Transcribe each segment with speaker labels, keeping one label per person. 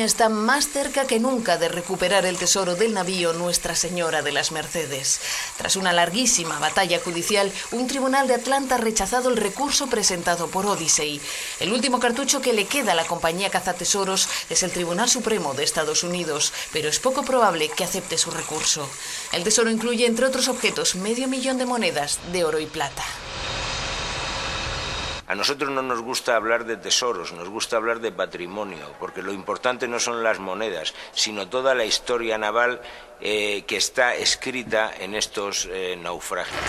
Speaker 1: Está más cerca que nunca de recuperar el tesoro del navío Nuestra Señora de las Mercedes. Tras una larguísima batalla judicial, un tribunal de Atlanta ha rechazado el recurso presentado por Odyssey. El último cartucho que le queda a la compañía cazatesoros es el Tribunal Supremo de Estados Unidos, pero es poco probable que acepte su recurso. El tesoro incluye, entre otros objetos, medio millón de monedas de oro y plata.
Speaker 2: A nosotros no nos gusta hablar de tesoros, nos gusta hablar de patrimonio, porque lo importante no son las monedas, sino toda la historia naval eh, que está escrita en estos eh, naufragios.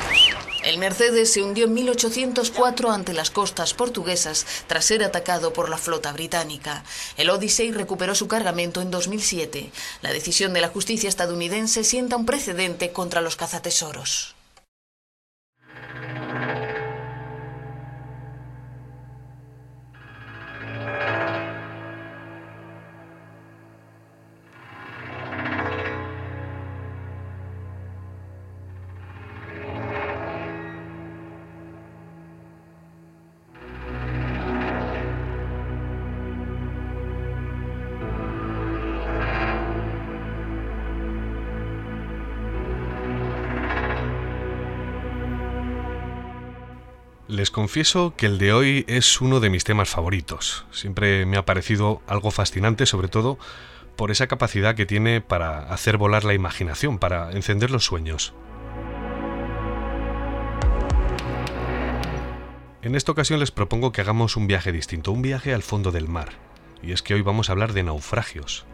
Speaker 1: El Mercedes se hundió en 1804 ante las costas portuguesas tras ser atacado por la flota británica. El Odyssey recuperó su cargamento en 2007. La decisión de la justicia estadounidense sienta un precedente contra los cazatesoros.
Speaker 3: Les confieso que el de hoy es uno de mis temas favoritos. Siempre me ha parecido algo fascinante, sobre todo por esa capacidad que tiene para hacer volar la imaginación, para encender los sueños. En esta ocasión les propongo que hagamos un viaje distinto, un viaje al fondo del mar. Y es que hoy vamos a hablar de naufragios.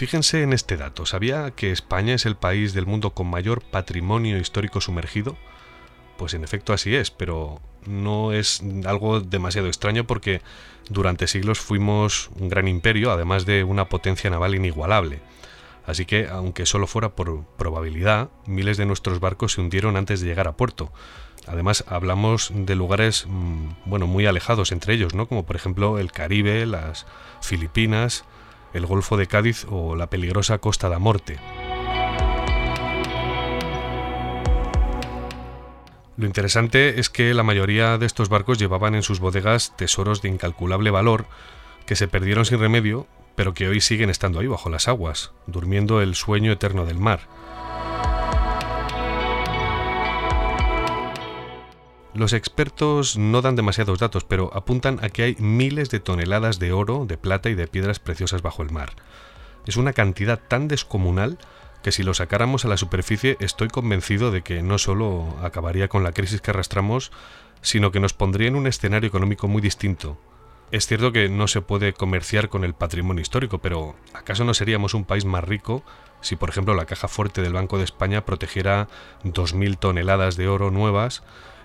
Speaker 3: Fíjense en este dato. ¿Sabía que España es el país del mundo con mayor patrimonio histórico sumergido? Pues en efecto así es, pero no es algo demasiado extraño porque durante siglos fuimos un gran imperio, además de una potencia naval inigualable. Así que, aunque solo fuera por probabilidad, miles de nuestros barcos se hundieron antes de llegar a puerto. Además, hablamos de lugares, mm, bueno, muy alejados entre ellos, ¿no? Como por ejemplo el Caribe, las Filipinas, el Golfo de Cádiz o la peligrosa Costa da Morte. Lo interesante es que la mayoría de estos barcos llevaban en sus bodegas tesoros de incalculable valor que se perdieron sin remedio, pero que hoy siguen estando ahí bajo las aguas, durmiendo el sueño eterno del mar. Los expertos no dan demasiados datos, pero apuntan a que hay miles de toneladas de oro, de plata y de piedras preciosas bajo el mar. Es una cantidad tan descomunal que si lo sacáramos a la superficie estoy convencido de que no solo acabaría con la crisis que arrastramos, sino que nos pondría en un escenario económico muy distinto. Es cierto que no se puede comerciar con el patrimonio histórico, pero ¿acaso no seríamos un país más rico si, por ejemplo, la caja fuerte del Banco de España protegiera 2.000 toneladas de oro nuevas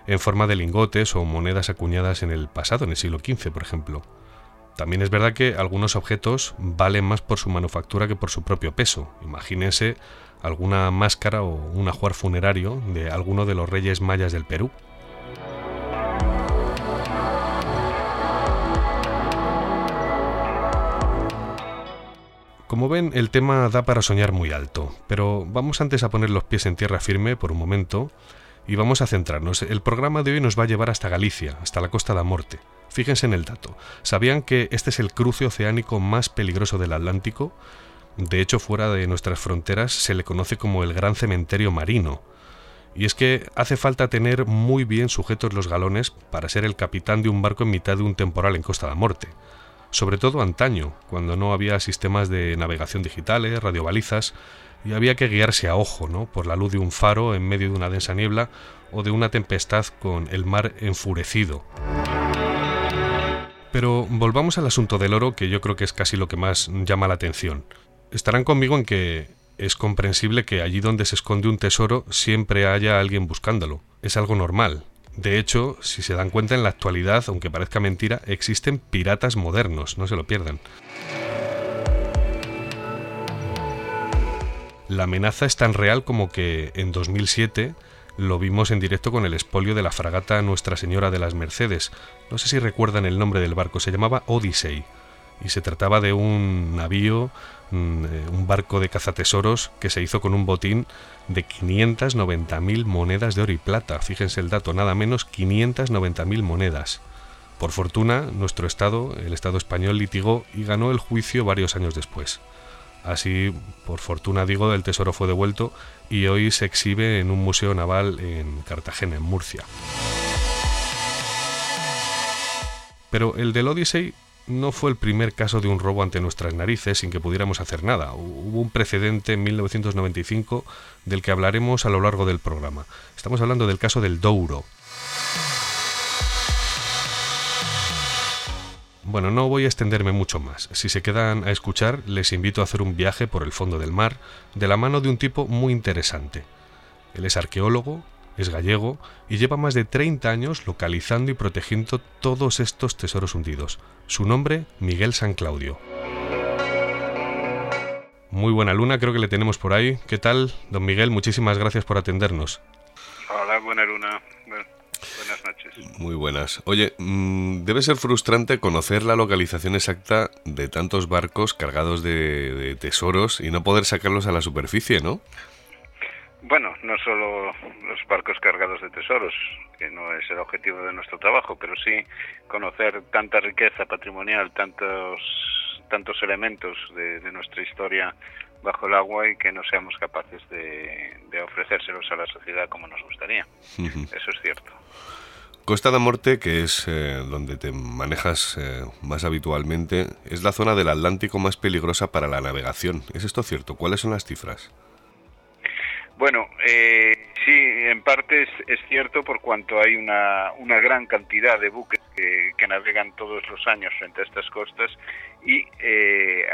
Speaker 3: en forma de lingotes o monedas acuñadas en el pasado, en el siglo XV, por ejemplo. También es verdad que algunos objetos valen más por su manufactura que por su propio peso. Imagínense alguna máscara o un ajuar funerario de alguno de los reyes mayas del Perú. Como ven, el tema da para soñar muy alto, pero vamos antes a poner los pies en tierra firme por un momento y vamos a centrarnos. El programa de hoy nos va a llevar hasta Galicia, hasta la Costa da Morte. Fíjense en el dato. ¿Sabían que este es el cruce oceánico más peligroso del Atlántico? De hecho, fuera de nuestras fronteras se le conoce como el Gran Cementerio Marino. Y es que hace falta tener muy bien sujetos los galones para ser el capitán de un barco en mitad de un temporal en Costa da Morte. Sobre todo antaño, cuando no había sistemas de navegación digitales, radiobalizas, y había que guiarse a ojo, ¿no? Por la luz de un faro en medio de una densa niebla o de una tempestad con el mar enfurecido. Pero volvamos al asunto del oro, que yo creo que es casi lo que más llama la atención. Estarán conmigo en que es comprensible que allí donde se esconde un tesoro siempre haya alguien buscándolo. Es algo normal. De hecho, si se dan cuenta en la actualidad, aunque parezca mentira, existen piratas modernos, no se lo pierdan. La amenaza es tan real como que en 2007 lo vimos en directo con el expolio de la fragata Nuestra Señora de las Mercedes. No sé si recuerdan el nombre del barco, se llamaba Odyssey y se trataba de un navío, mm, eh, un barco de cazatesoros que se hizo con un botín de 590.000 monedas de oro y plata. Fíjense el dato, nada menos 590.000 monedas. Por fortuna, nuestro Estado, el Estado español, litigó y ganó el juicio varios años después. Así, por fortuna digo, el tesoro fue devuelto y hoy se exhibe en un museo naval en Cartagena, en Murcia. Pero el del Odyssey no fue el primer caso de un robo ante nuestras narices sin que pudiéramos hacer nada. Hubo un precedente en 1995 del que hablaremos a lo largo del programa. Estamos hablando del caso del Douro. Bueno, no voy a extenderme mucho más. Si se quedan a escuchar, les invito a hacer un viaje por el fondo del mar de la mano de un tipo muy interesante. Él es arqueólogo, es gallego y lleva más de 30 años localizando y protegiendo todos estos tesoros hundidos. Su nombre, Miguel San Claudio. Muy buena luna, creo que le tenemos por ahí. ¿Qué tal, don Miguel? Muchísimas gracias por atendernos.
Speaker 4: Hola, buena luna. Noches.
Speaker 3: Muy buenas. Oye, mm, debe ser frustrante conocer la localización exacta de tantos barcos cargados de, de tesoros y no poder sacarlos a la superficie, ¿no?
Speaker 4: Bueno, no solo los barcos cargados de tesoros, que no es el objetivo de nuestro trabajo, pero sí conocer tanta riqueza patrimonial, tantos tantos elementos de, nuestra historia bajo el agua y que no seamos capaces de, ofrecérselos a la sociedad como nos gustaría. Eso es cierto.
Speaker 3: Costa de Morte, que es eh, donde te manejas eh, más habitualmente, es la zona del Atlántico más peligrosa para la navegación. ¿Es esto cierto? ¿Cuáles son las cifras?
Speaker 4: Bueno, eh, sí, en parte es, cierto por cuanto hay una, una gran cantidad de buques que, navegan todos los años frente a estas costas y eh,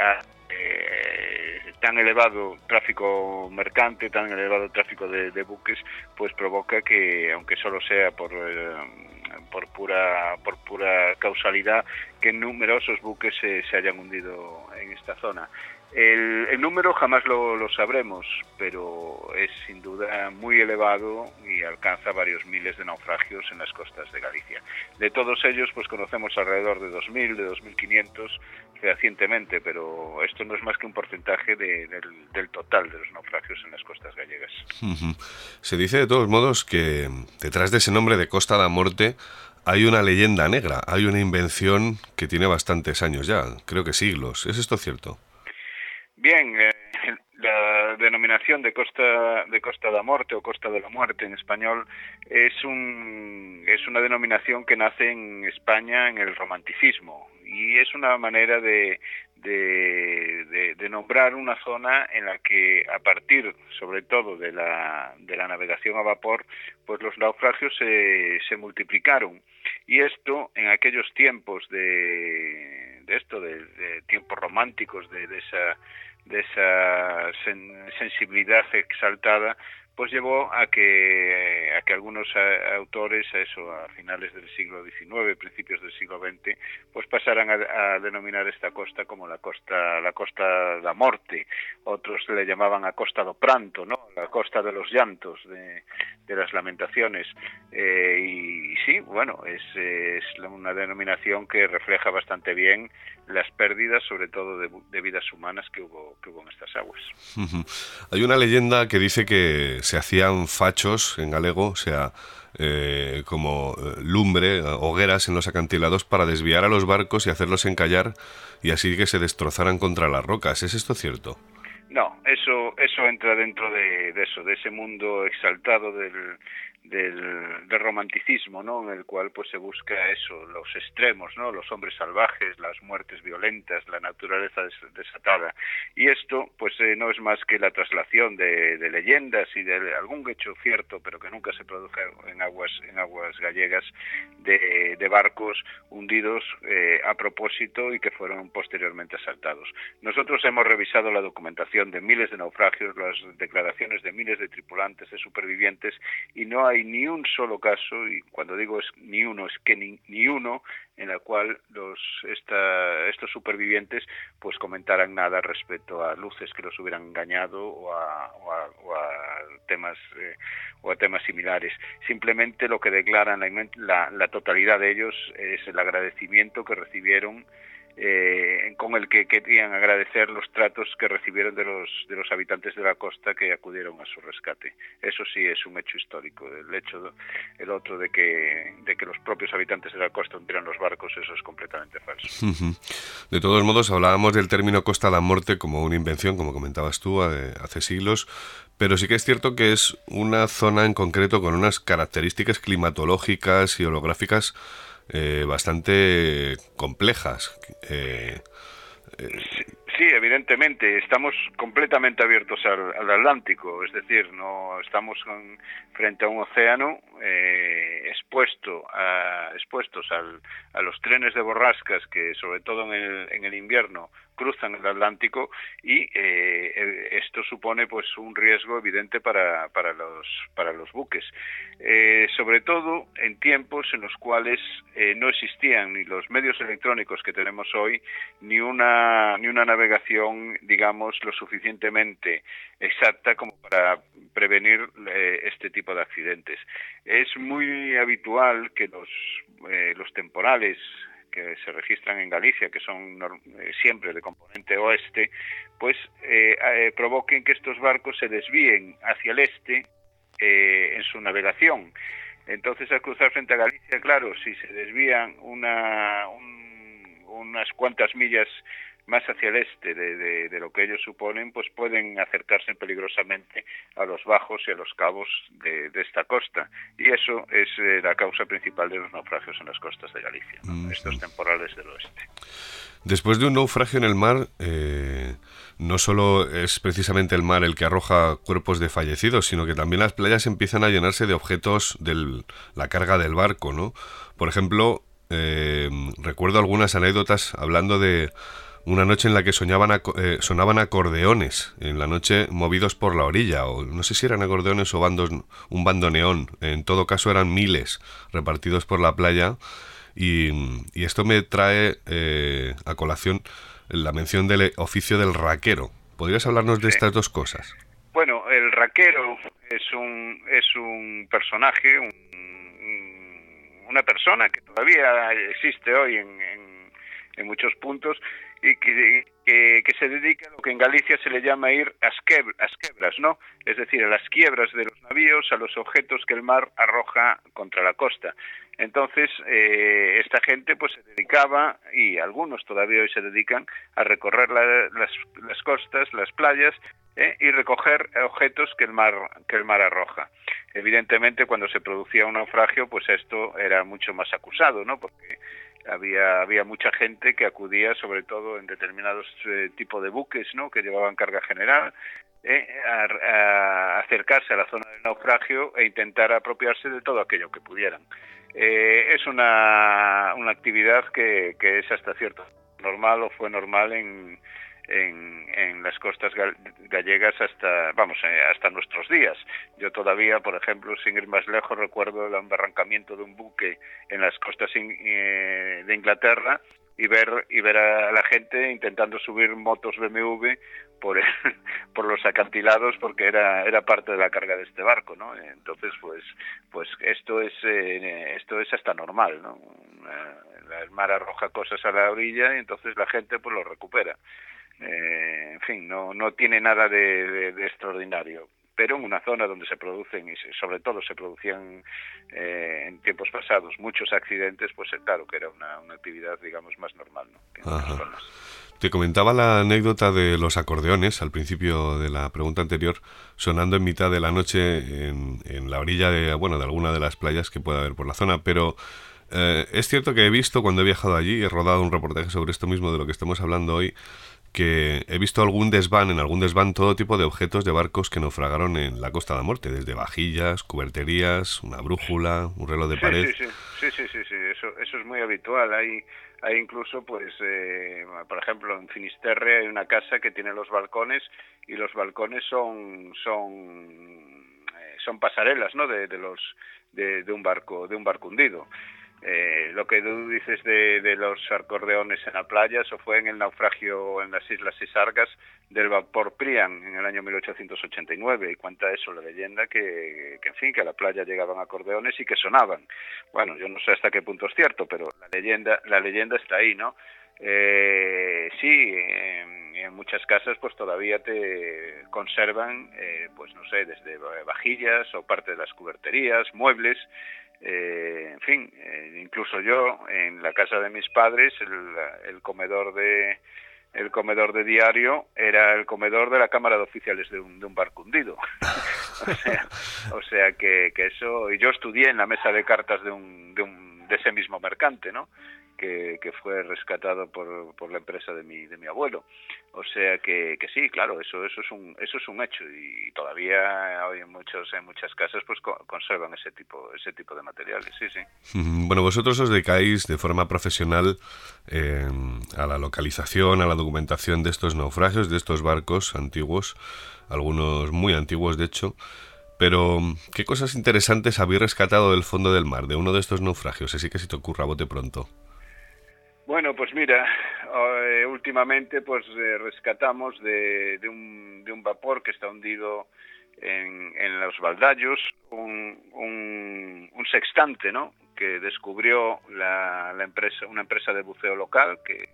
Speaker 4: eh, tan elevado tráfico mercante, tan elevado tráfico de, buques, pues provoca que, aunque solo sea por, por, pura, por pura causalidad, que numerosos buques se, se hayan hundido en esta zona. El, número jamás lo, sabremos, pero es sin duda muy elevado y alcanza varios miles de naufragios en las costas de Galicia. De todos ellos, pues conocemos alrededor de 2.000, de 2.500 fehacientemente, pero esto no es más que un porcentaje del, total de los naufragios en las costas gallegas.
Speaker 3: Se dice de todos modos que detrás de ese nombre de Costa da Morte hay una leyenda negra, hay una invención que tiene bastantes años ya, creo que siglos. ¿Es esto cierto?
Speaker 4: Bien, eh, la denominación de Costa de Costa da Morte o Costa de la Muerte en español es un es una denominación que nace en España en el romanticismo y es una manera de nombrar una zona en la que a partir sobre todo de la, de la navegación a vapor pues los naufragios se, se multiplicaron. Y esto en aquellos tiempos de, de esto de, de tiempos románticos de, de esa de esa sensibilidad exaltada pues llevó a que, a que algunos autores, a eso, a finales del siglo XIX, principios del siglo XX, pues pasaran a, denominar esta costa como la costa, la costa la morte, otros le llamaban a costa do pranto, ¿no? la costa de los llantos, de, de las lamentaciones, eh, y, sí, bueno, es, es una denominación que refleja bastante bien las pérdidas, sobre todo de, vidas humanas que hubo, que hubo en estas aguas.
Speaker 3: Hay una leyenda que dice que se hacían fachos en galego, o sea, eh, como eh, lumbre, hogueras en los acantilados para desviar a los barcos y hacerlos encallar y así que se destrozaran contra las rocas. ¿Es esto cierto?
Speaker 4: No, eso, eso entra dentro de, eso, de ese mundo exaltado del, del, romanticismo, ¿no? En el cual pues se busca eso, los extremos, ¿no? Los hombres salvajes, las muertes violentas, la naturaleza desatada. Y esto pues eh, no es más que la traslación de, leyendas y de algún hecho cierto, pero que nunca se produjo en aguas en aguas gallegas de, barcos hundidos eh, a propósito y que fueron posteriormente asaltados. Nosotros hemos revisado la documentación de miles de naufragios, las declaraciones de miles de tripulantes, de supervivientes y no hay ni un solo caso, y cuando digo es ni uno, es que ni, ni uno en el cual los esta, estos supervivientes pues comentaran nada respecto a luces que los hubieran engañado o a, o a, temas eh, o a temas similares. Simplemente lo que declaran la, la totalidad de ellos es el agradecimiento que recibieron eh, con el que querían agradecer los tratos que recibieron de los, de los habitantes de la costa que acudieron a su rescate. Eso sí es un hecho histórico. El hecho, el otro de que, de que los propios habitantes de la costa hundieran los barcos, eso es completamente falso.
Speaker 5: De todos modos, hablábamos del término Costa de la Muerte como una invención, como comentabas tú, hace siglos, pero sí que es cierto que es una zona en concreto con unas características climatológicas y orográficas eh, bastante complejas. Eh,
Speaker 4: eh, sí, evidentemente, estamos completamente abiertos al, Atlántico, es decir, no estamos frente a un océano expuesto a, expuestos a los trenes de borrascas que, sobre todo en el, en el invierno, cruzan el Atlántico y eh, eh, esto supone pues un riesgo evidente para, para los para los buques. Eh, sobre todo en tiempos en los cuales no existían ni los medios electrónicos que tenemos hoy ni una ni una navegación digamos lo suficientemente exacta como para prevenir este tipo de accidentes. Es muy habitual que los los temporales que se registran en Galicia, que son eh, siempre de componente oeste, pues eh, eh, provoquen que estos barcos se desvíen hacia el este en su navegación. Entonces, al cruzar frente a Galicia, claro, si se desvían una, unas cuantas millas más hacia el este de, lo que ellos suponen, pues pueden acercarse peligrosamente a los bajos y a los cabos de, esta costa. Y eso es eh, la causa principal de los naufragios en las costas de Galicia, mm, estos temporales del oeste.
Speaker 5: Después de un naufragio en el mar, eh, no solo es precisamente el mar el que arroja cuerpos de fallecidos, sino que también las playas empiezan a llenarse de objetos de la carga del barco, ¿no? Por ejemplo, eh, recuerdo algunas anécdotas hablando de una noche en la que soñaban eh, sonaban acordeones, en la noche movidos por la orilla, o no sé si eran acordeones o bandos, un bandoneón, en todo caso eran miles repartidos por la playa, y, esto me trae eh, a colación la mención del oficio del raquero. ¿Podrías hablarnos de estas dos cosas?
Speaker 4: Bueno, el raquero es un, es un personaje, una persona que todavía existe hoy en, en muchos puntos y que, que, se dedica a lo que en Galicia se le llama ir a, quebras, ¿no? Es decir, a las quiebras de los navíos, a los objetos que el mar arroja contra la costa. Entonces, eh, esta gente pues se dedicaba, y algunos todavía hoy se dedican, a recorrer las, las, costas, las playas, ¿eh? y recoger objetos que el mar que el mar arroja. Evidentemente, cuando se producía un naufragio, pues esto era mucho más acusado, ¿no? Porque había había mucha gente que acudía sobre todo en determinados eh, tipos de buques no que llevaban carga general eh, a, acercarse a la zona del naufragio e intentar apropiarse de todo aquello que pudieran. Eh, es una, una actividad que, que es hasta cierto normal o fue normal en en, las costas gallegas hasta, vamos, eh, hasta nuestros días. Yo todavía, por ejemplo, sin ir más lejos, recuerdo el embarrancamiento de un buque en las costas eh, de Inglaterra y ver y ver a la gente intentando subir motos BMW por por los acantilados porque era era parte de la carga de este barco no entonces pues pues esto es eh, esto es hasta normal no el mar arroja cosas a la orilla y entonces la gente pues lo recupera eh, en fin, no, no tiene nada de, extraordinario. pero en una zona donde se producen y sobre todo se producían eh, en tiempos pasados muchos accidentes, pues claro que era una, actividad, digamos, más normal. ¿no?
Speaker 5: Te comentaba la anécdota de los acordeones al principio de la pregunta anterior, sonando en mitad de la noche en, en la orilla de, bueno, de alguna de las playas que pueda haber por la zona, pero eh, es cierto que he visto cuando he viajado allí, he rodado un reportaje sobre esto mismo de lo que estamos hablando hoy, que he visto algún desván, en algún desván todo tipo de objetos de barcos que naufragaron en la Costa de la Muerte, desde vajillas, cuberterías, una brújula, un reloj de pared.
Speaker 4: Sí, sí, sí, sí, sí, Eso, eso es muy habitual. Hay, hay incluso, pues, eh, por ejemplo, en Finisterre hay una casa que tiene los balcones y los balcones son son eh, son pasarelas, ¿no? De, de los de, de un barco de un barco hundido. Eh, lo que tú dices de, los acordeones en la playa, eso fue en el naufragio en las Islas Isargas del vapor Prian en el año 1889 y cuenta eso la leyenda que, en fin, que a la playa llegaban acordeones y que sonaban. Bueno, yo no sé hasta qué punto es cierto, pero la leyenda, la leyenda está ahí, ¿no? Eh, sí, en, en, muchas casas pues todavía te conservan, eh, pues no sé, desde vajillas o parte de las cuberterías, muebles, eh, en fin, eh, incluso yo en la casa de mis padres el, comedor de el comedor de diario era el comedor de la cámara de oficiales de un, de un barco o sea, o sea que, que, eso y yo estudié en la mesa de cartas de un, de un de ese mismo mercante, ¿no? Que, fue rescatado por, por, la empresa de mi, de mi abuelo. O sea que, que, sí, claro, eso, eso, es un, eso es un hecho y todavía hoy en, muchos, en muchas casas pues conservan ese tipo, ese tipo de materiales, sí, sí.
Speaker 5: Bueno, vosotros os dedicáis de forma profesional eh, a la localización, a la documentación de estos naufragios, de estos barcos antiguos, algunos muy antiguos de hecho. Pero, ¿qué cosas interesantes habéis rescatado del fondo del mar, de uno de estos naufragios? Así que si te ocurra, bote pronto.
Speaker 4: Bueno, pues mira, eh, últimamente pues eh, rescatamos de, de, un, de un vapor que está hundido en, en los baldallos un, un, un, sextante, ¿no? Que descubrió la, empresa, una empresa de buceo local que,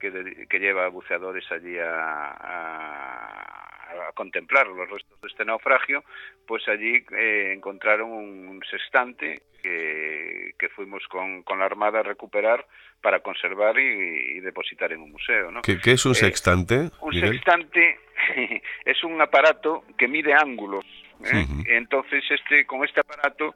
Speaker 4: que, que lleva buceadores allí a, a a contemplar los restos de este naufragio, pues allí eh, encontraron un sextante que, que fuimos con, con, la Armada a recuperar para conservar y, y depositar en un museo. ¿no?
Speaker 5: ¿Qué, qué es un eh, sextante?
Speaker 4: un sextante es un aparato que mide ángulos. ¿eh? Uh -huh. Entonces, este, con este aparato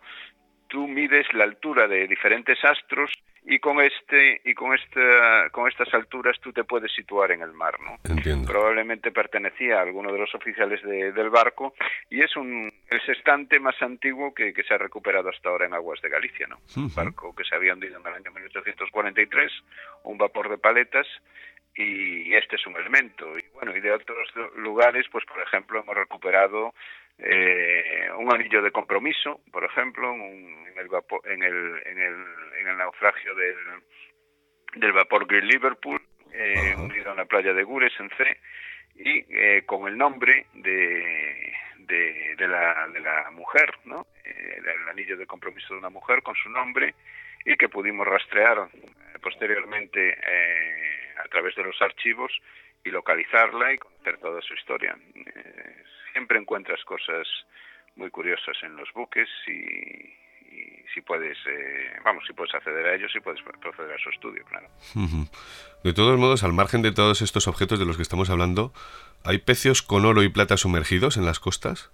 Speaker 4: tú mides la altura de diferentes astros y con este y con esta con estas alturas tú te puedes situar en el mar no
Speaker 5: Entiendo.
Speaker 4: probablemente pertenecía a alguno de los oficiales de, del barco y es un el sextante más antiguo que, que, se ha recuperado hasta ahora en aguas de Galicia no uh -huh. un barco que se había hundido en el año 1843 un vapor de paletas y este es un elemento y bueno y de otros lugares pues por ejemplo hemos recuperado eh, un anillo de compromiso, por ejemplo, un, en, el vapor, en, el, en, el, en el naufragio del, del vapor Green Liverpool, eh, unido a la playa de Gures, en C, y eh, con el nombre de, de, de, la, de la mujer, ¿no? Eh, el anillo de compromiso de una mujer con su nombre, y que pudimos rastrear eh, posteriormente eh, a través de los archivos y localizarla y conocer toda su historia. Eh, siempre encuentras cosas muy curiosas en los buques y, y si puedes, eh, vamos, si puedes acceder a ellos, si puedes proceder a su estudio, claro.
Speaker 5: De todos modos, al margen de todos estos objetos de los que estamos hablando, ¿hay pecios con oro y plata sumergidos en las costas?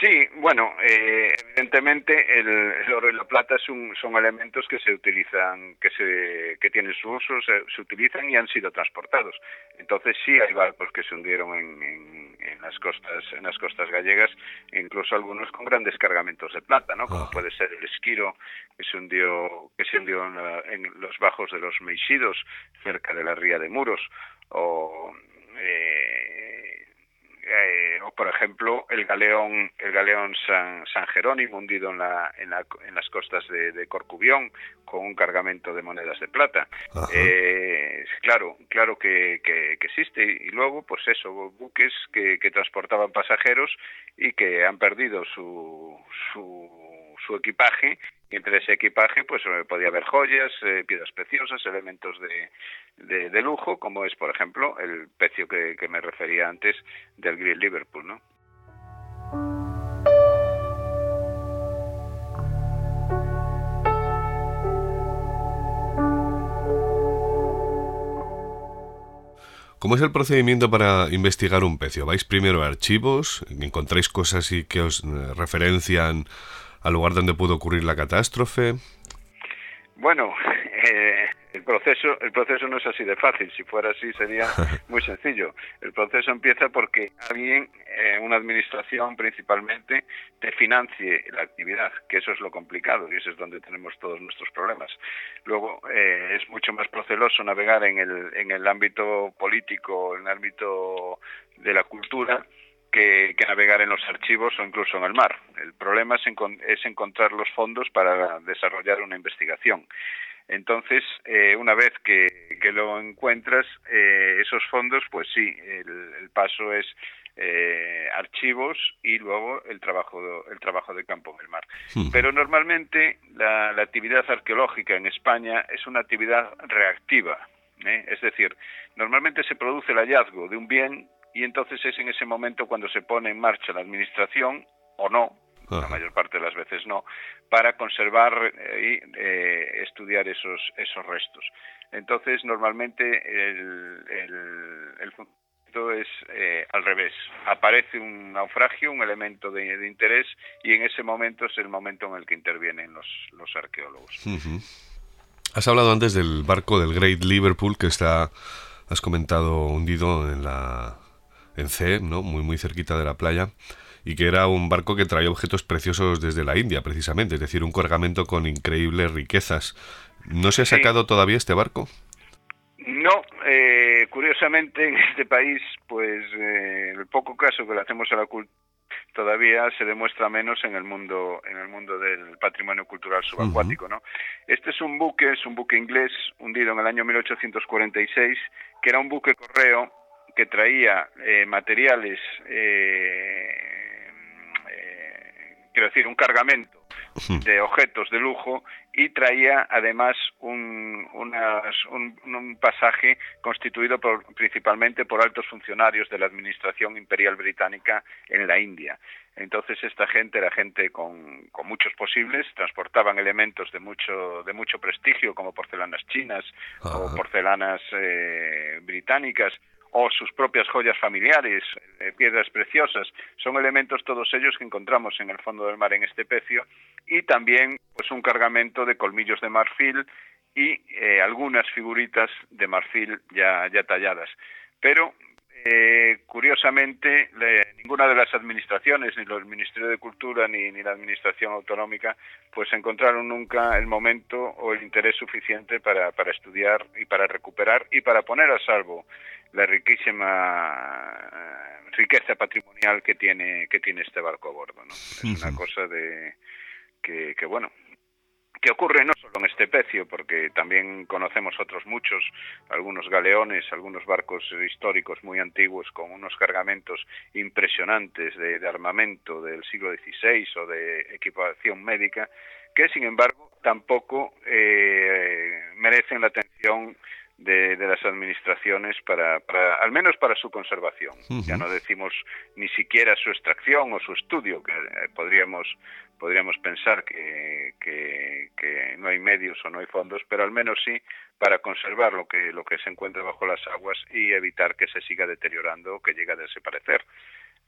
Speaker 4: Sí, bueno, eh, evidentemente el, el, oro y la plata son, son, elementos que se utilizan, que se que tienen su uso, se, se, utilizan y han sido transportados. Entonces sí hay barcos que se hundieron en, en, en, las costas en las costas gallegas, incluso algunos con grandes cargamentos de plata, ¿no? Como puede ser el Esquiro que se hundió que se hundió en, la, en los bajos de los Meixidos cerca de la ría de Muros o eh, eh, o por ejemplo el galeón el galeón San, San Jerónimo hundido en, la, en, la, en las costas de, de, Corcubión con un cargamento de monedas de plata. Eh, claro claro que, que, que, existe. Y luego pues eso buques que, que transportaban pasajeros y que han perdido su, su, su equipaje y entre ese equipaje pues eh, podía haber joyas, eh, piedras preciosas, elementos de, de, lujo, como es por ejemplo el precio que, me refería antes del Green Liverpool, ¿no?
Speaker 5: ¿Cómo es el procedimiento para investigar un pecio? ¿Vais primero a archivos? ¿Encontráis cosas y que os eh, referencian al lugar donde pudo ocurrir la catástrofe?
Speaker 4: Bueno, eh, el proceso, el proceso no es así de fácil. Si fuera así sería muy sencillo. El proceso empieza porque alguien, eh, una administración principalmente, te financie la actividad, que eso es lo complicado y eso es donde tenemos todos nuestros problemas. Luego eh, es mucho más proceloso navegar en el, en el ámbito político, en el ámbito de la cultura, que, navegar en los archivos o incluso en el mar. El problema es encontrar los fondos para desarrollar una investigación. Entonces, eh, una vez que, lo encuentras, eh, esos fondos, pues sí, el, paso es eh, archivos y luego el trabajo el trabajo de campo en el mar. Pero normalmente la, actividad arqueológica en España es una actividad reactiva, es decir, normalmente se produce el hallazgo de un bien y entonces es en ese momento cuando se pone en marcha la administración o no, la mayor parte de las veces no, para conservar eh, y eh, estudiar esos, esos restos. Entonces, normalmente el, el, es eh, al revés. Aparece un naufragio, un elemento de, interés, y en ese momento es el momento en el que intervienen los, los arqueólogos.
Speaker 5: Has hablado antes del barco del Great Liverpool que está, has comentado, hundido en la en C, ¿no? muy, muy cerquita de la playa y que era un barco que traía objetos preciosos desde la India, precisamente, es decir, un cargamento con increíbles riquezas. ¿No se ha sacado todavía este barco?
Speaker 4: No, eh, curiosamente en este país, pues eh, el poco caso que le hacemos a la cultura todavía se demuestra menos en el mundo en el mundo del patrimonio cultural subacuático, ¿no? Este es un buque, es un buque inglés hundido en el año 1846, que era un buque correo que traía eh, materiales eh, quiero decir, un cargamento de objetos de lujo y traía además un, un, pasaje constituido por, principalmente por altos funcionarios de la Administración Imperial Británica en la India. Entonces esta gente era gente con, con muchos posibles, transportaban elementos de mucho, de mucho prestigio como porcelanas chinas o porcelanas eh, británicas o sus propias joyas familiares, eh, piedras preciosas, son elementos todos ellos que encontramos en el fondo del mar en este pecio y también pues un cargamento de colmillos de marfil y eh, algunas figuritas de marfil ya, ya talladas. Pero eh, curiosamente, ninguna de las administraciones, ni el Ministerio de Cultura ni, ni, la Administración Autonómica, pues encontraron nunca el momento o el interés suficiente para, para estudiar y para recuperar y para poner a salvo la riquísima eh, riqueza patrimonial que tiene que tiene este barco a bordo ¿no? es una cosa de que, que, bueno que ocurre no solo en este pecio porque también conocemos otros muchos algunos galeones algunos barcos históricos muy antiguos con unos cargamentos impresionantes de, armamento del siglo XVI o de equipación médica que sin embargo tampoco eh, merecen la atención de, las administraciones para, para, al menos para su conservación. Ya no decimos ni siquiera su extracción o su estudio, que eh, podríamos podríamos pensar que, que, que, no hay medios o no hay fondos, pero al menos sí para conservar lo que lo que se encuentra bajo las aguas y evitar que se siga deteriorando o que llegue a desaparecer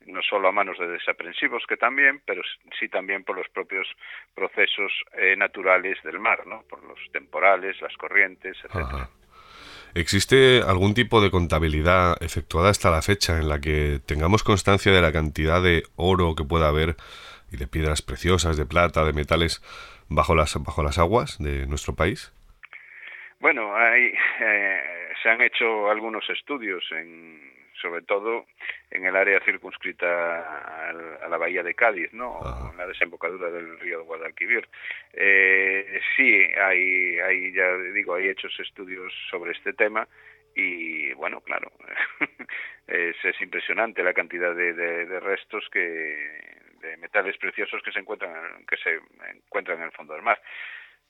Speaker 4: no solo a manos de desaprensivos que también, pero sí también por los propios procesos eh, naturales del mar, ¿no? Por los temporales, las corrientes, etcétera.
Speaker 5: ¿Existe algún tipo de contabilidad efectuada hasta la fecha en la que tengamos constancia de la cantidad de oro que pueda haber y de piedras preciosas, de plata, de metales bajo las, bajo las aguas de nuestro país?
Speaker 4: Bueno, hay, eh, se han hecho algunos estudios en, sobre todo en el área circunscrita a la bahía de Cádiz, ¿no? En la desembocadura del río Guadalquivir. Eh, sí, hay, hay, ya digo, hay hechos estudios sobre este tema y, bueno, claro, es, es, impresionante la cantidad de, de, restos que de metales preciosos que se encuentran que se encuentran en el fondo del mar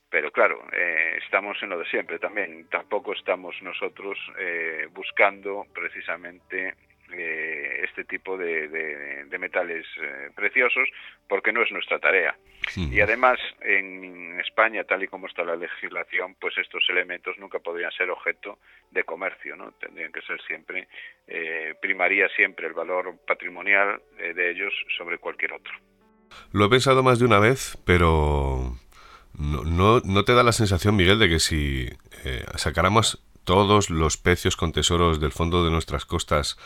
Speaker 4: pero claro, eh, estamos en lo de siempre también. Tampoco estamos nosotros eh, buscando precisamente eh, este tipo de, metales eh, preciosos porque no es nuestra tarea. Y además, en España, tal y como está la legislación, pues estos elementos nunca podrían ser objeto de comercio, ¿no? Tendrían que ser siempre, eh, primaría siempre el valor patrimonial de ellos sobre cualquier otro.
Speaker 5: Lo he pensado más de una vez, pero no, no, no te da la sensación, Miguel, de que si sacáramos todos los pecios con tesoros del fondo de nuestras costas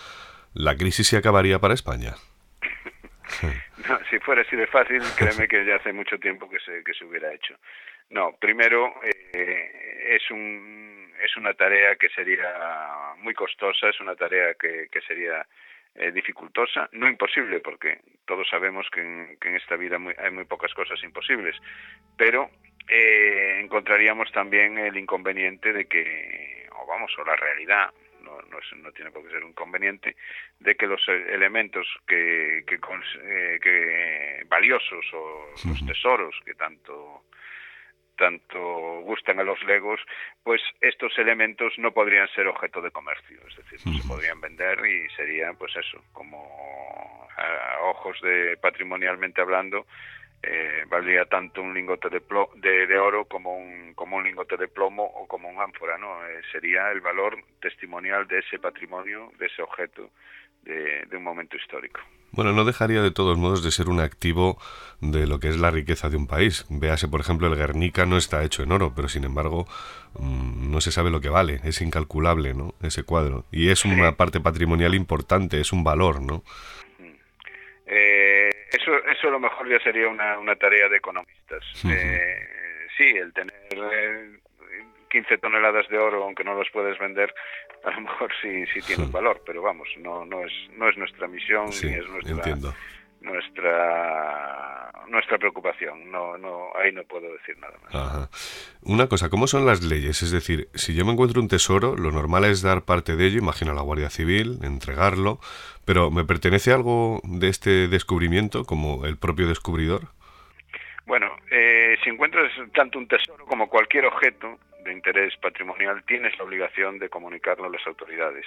Speaker 5: la crisis se acabaría para España.
Speaker 4: si fuera así de fácil, créeme que ya hace mucho tiempo que se, que se hubiera hecho. No, primero eh, es, un, es una tarea que sería muy costosa, es una tarea que, que sería eh, dificultosa, no imposible, porque todos sabemos que en, esta vida hay muy pocas cosas imposibles, pero eh, encontraríamos también el inconveniente de que, o vamos, o la realidad, no, no, tiene por qué ser un conveniente, de que los e-, elementos que, que, eh, que valiosos o los tesoros que tanto tanto gustan a los legos, pues estos elementos no podrían ser objeto de comercio, es decir, no se podrían vender y sería pues eso, como a ojos de patrimonialmente hablando, eh, valdría tanto un lingote de, de, oro como un, como un lingote de plomo o como un ánfora, ¿no? Eh, sería el valor testimonial de ese patrimonio, de ese objeto de, un momento histórico.
Speaker 5: Bueno, no dejaría de todos modos de ser un activo de lo que es la riqueza de un país. Véase, por ejemplo, el Guernica no está hecho en oro, pero sin embargo mm, no se sabe lo que vale, es incalculable, ¿no? Ese cuadro. Y es una parte patrimonial importante, es un valor, ¿no?
Speaker 4: Eh, eso, eso a lo mejor ya sería una, una tarea de economistas. Eh, sí, el tener 15 eh, toneladas de oro, aunque no los puedes vender, a lo mejor sí, sí tiene un valor, pero vamos, no, no, es, no es nuestra misión ni es nuestra, nuestra nuestra preocupación. No, no, ahí no puedo decir nada más.
Speaker 5: Una cosa, ¿cómo son las leyes? Es decir, si yo me encuentro un tesoro, lo normal es dar parte de ello, imagino a la Guardia Civil, entregarlo, pero ¿me pertenece algo de este descubrimiento como el propio descubridor?
Speaker 4: Bueno, eh, si encuentras tanto un tesoro como cualquier objeto de interés patrimonial, tienes la obligación de comunicarlo a las autoridades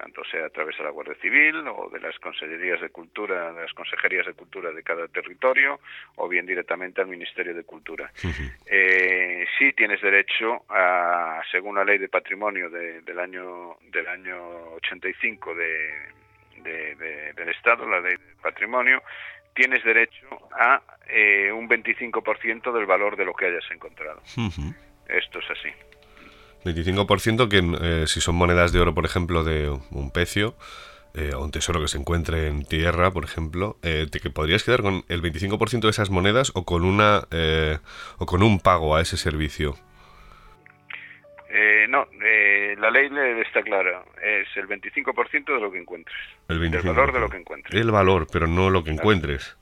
Speaker 4: tanto sea a través de la Guardia Civil o de las Consejerías de Cultura, de las Consejerías de Cultura de cada territorio, o bien directamente al Ministerio de Cultura. Eh, sí tienes derecho a, según la Ley de Patrimonio del año del año 85 de, del Estado, la Ley de Patrimonio, tienes derecho a eh, un 25% del valor de lo que hayas encontrado. Esto es así.
Speaker 5: 25% que eh, si son monedas de oro, por ejemplo, de un pecio, eh, o un tesoro que se encuentre en tierra, por ejemplo, eh, te que podrías quedar con el 25% de esas monedas o con una o con un pago a ese servicio.
Speaker 4: no, la ley está clara, es el 25% de lo que encuentres.
Speaker 5: El,
Speaker 4: valor de lo que encuentres.
Speaker 5: El valor, pero no lo que encuentres.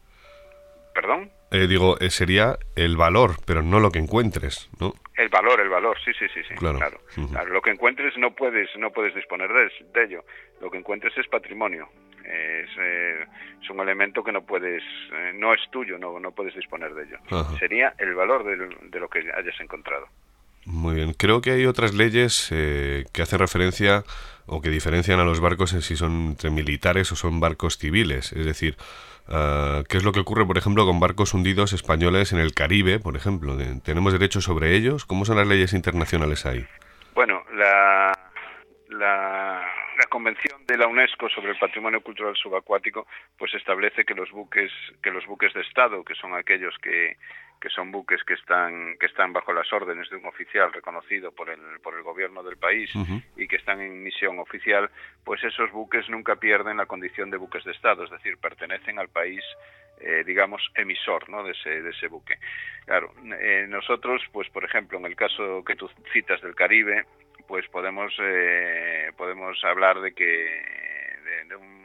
Speaker 4: ¿Perdón?
Speaker 5: Digo, sería el valor, pero no lo que encuentres, ¿no?
Speaker 4: El valor, el valor, sí, sí, sí, sí claro. Claro. Lo que encuentres no puedes, no puedes disponer de, ello. Lo que encuentres es patrimonio. Es, eh, es un elemento que no puedes, eh, no es tuyo, no, no puedes disponer de ello. Sería el valor de, lo que hayas encontrado.
Speaker 5: Muy bien. Creo que hay otras leyes eh, que hacen referencia o que diferencian a los barcos en si son entre militares o son barcos civiles. Es decir, Ah, ¿Qué es lo que ocurre, por ejemplo, con barcos hundidos españoles en el Caribe, por ejemplo? ¿Tenemos derechos sobre ellos? ¿Cómo son las leyes internacionales ahí?
Speaker 4: Bueno, la, la, Convención de la UNESCO sobre el Patrimonio Cultural Subacuático pues establece que los buques que los buques de Estado, que son aquellos que que son buques que están que están bajo las órdenes de un oficial reconocido por el por el gobierno del país y que están en misión oficial, pues esos buques nunca pierden la condición de buques de estado, es decir, pertenecen al país eh, digamos emisor, ¿no? de ese de ese buque. Claro, eh, nosotros pues por ejemplo, en el caso que tú citas del Caribe, pues podemos eh, podemos hablar de que de un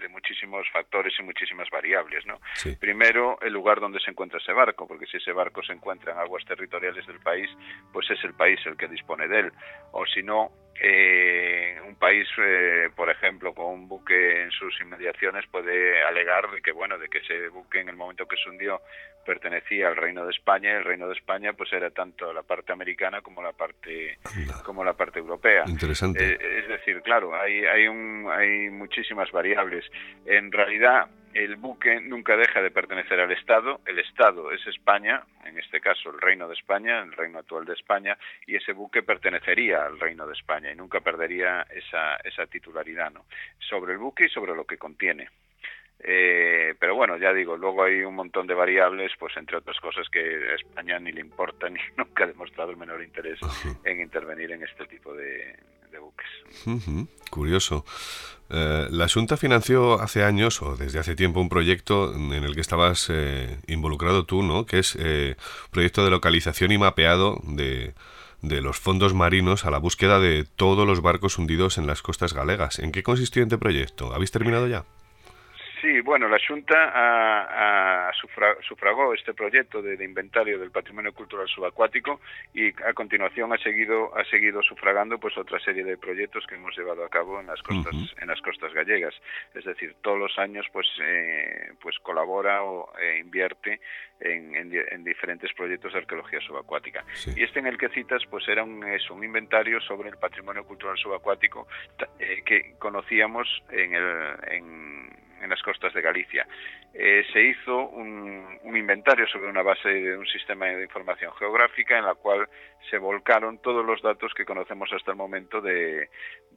Speaker 4: de muchísimos factores y muchísimas variables. ¿no? Primero, el lugar donde se encuentra ese barco, porque si ese barco se encuentra en aguas territoriales del país, pues es el país el que dispone de él. O si no, eh, un país, eh, por ejemplo, con un buque en sus inmediaciones puede alegar de que bueno, de que ese buque en el momento que se hundió pertenecía al Reino de España y el Reino de España pues era tanto la parte americana como la parte como la parte europea.
Speaker 5: Interesante.
Speaker 4: Eh, es decir, claro, hay hay un, hay muchísimas variables. En realidad el buque nunca deja de pertenecer al Estado, el Estado es España, en este caso el Reino de España, el reino actual de España, y ese buque pertenecería al Reino de España y nunca perdería esa, esa titularidad ¿no? sobre el buque y sobre lo que contiene. Eh, pero bueno, ya digo, luego hay un montón de variables, pues entre otras cosas que a España ni le importa ni nunca ha demostrado el menor interés en intervenir en este tipo de, buques.
Speaker 5: Curioso. Eh, la Junta financió hace años, o desde hace tiempo, un proyecto en el que estabas eh, involucrado tú, ¿no? Que es eh, proyecto de localización y mapeado de, de los fondos marinos a la búsqueda de todos los barcos hundidos en las costas galegas. ¿En qué consistió este proyecto? ¿Habéis terminado ya?
Speaker 4: Sí, bueno, la Junta ha, sufragó este proyecto de, inventario del patrimonio cultural subacuático y a continuación ha seguido ha seguido sufragando pues otra serie de proyectos que hemos llevado a cabo en las costas en las costas gallegas. Es decir, todos los años pues eh, pues colabora o e invierte en, diferentes proyectos de arqueología subacuática. Y este en el que citas pues era un es un inventario sobre el patrimonio cultural subacuático eh, que conocíamos en el en en las costas de Galicia. Eh, se hizo un, inventario sobre una base de un sistema de información geográfica en la cual se volcaron todos los datos que conocemos hasta el momento de,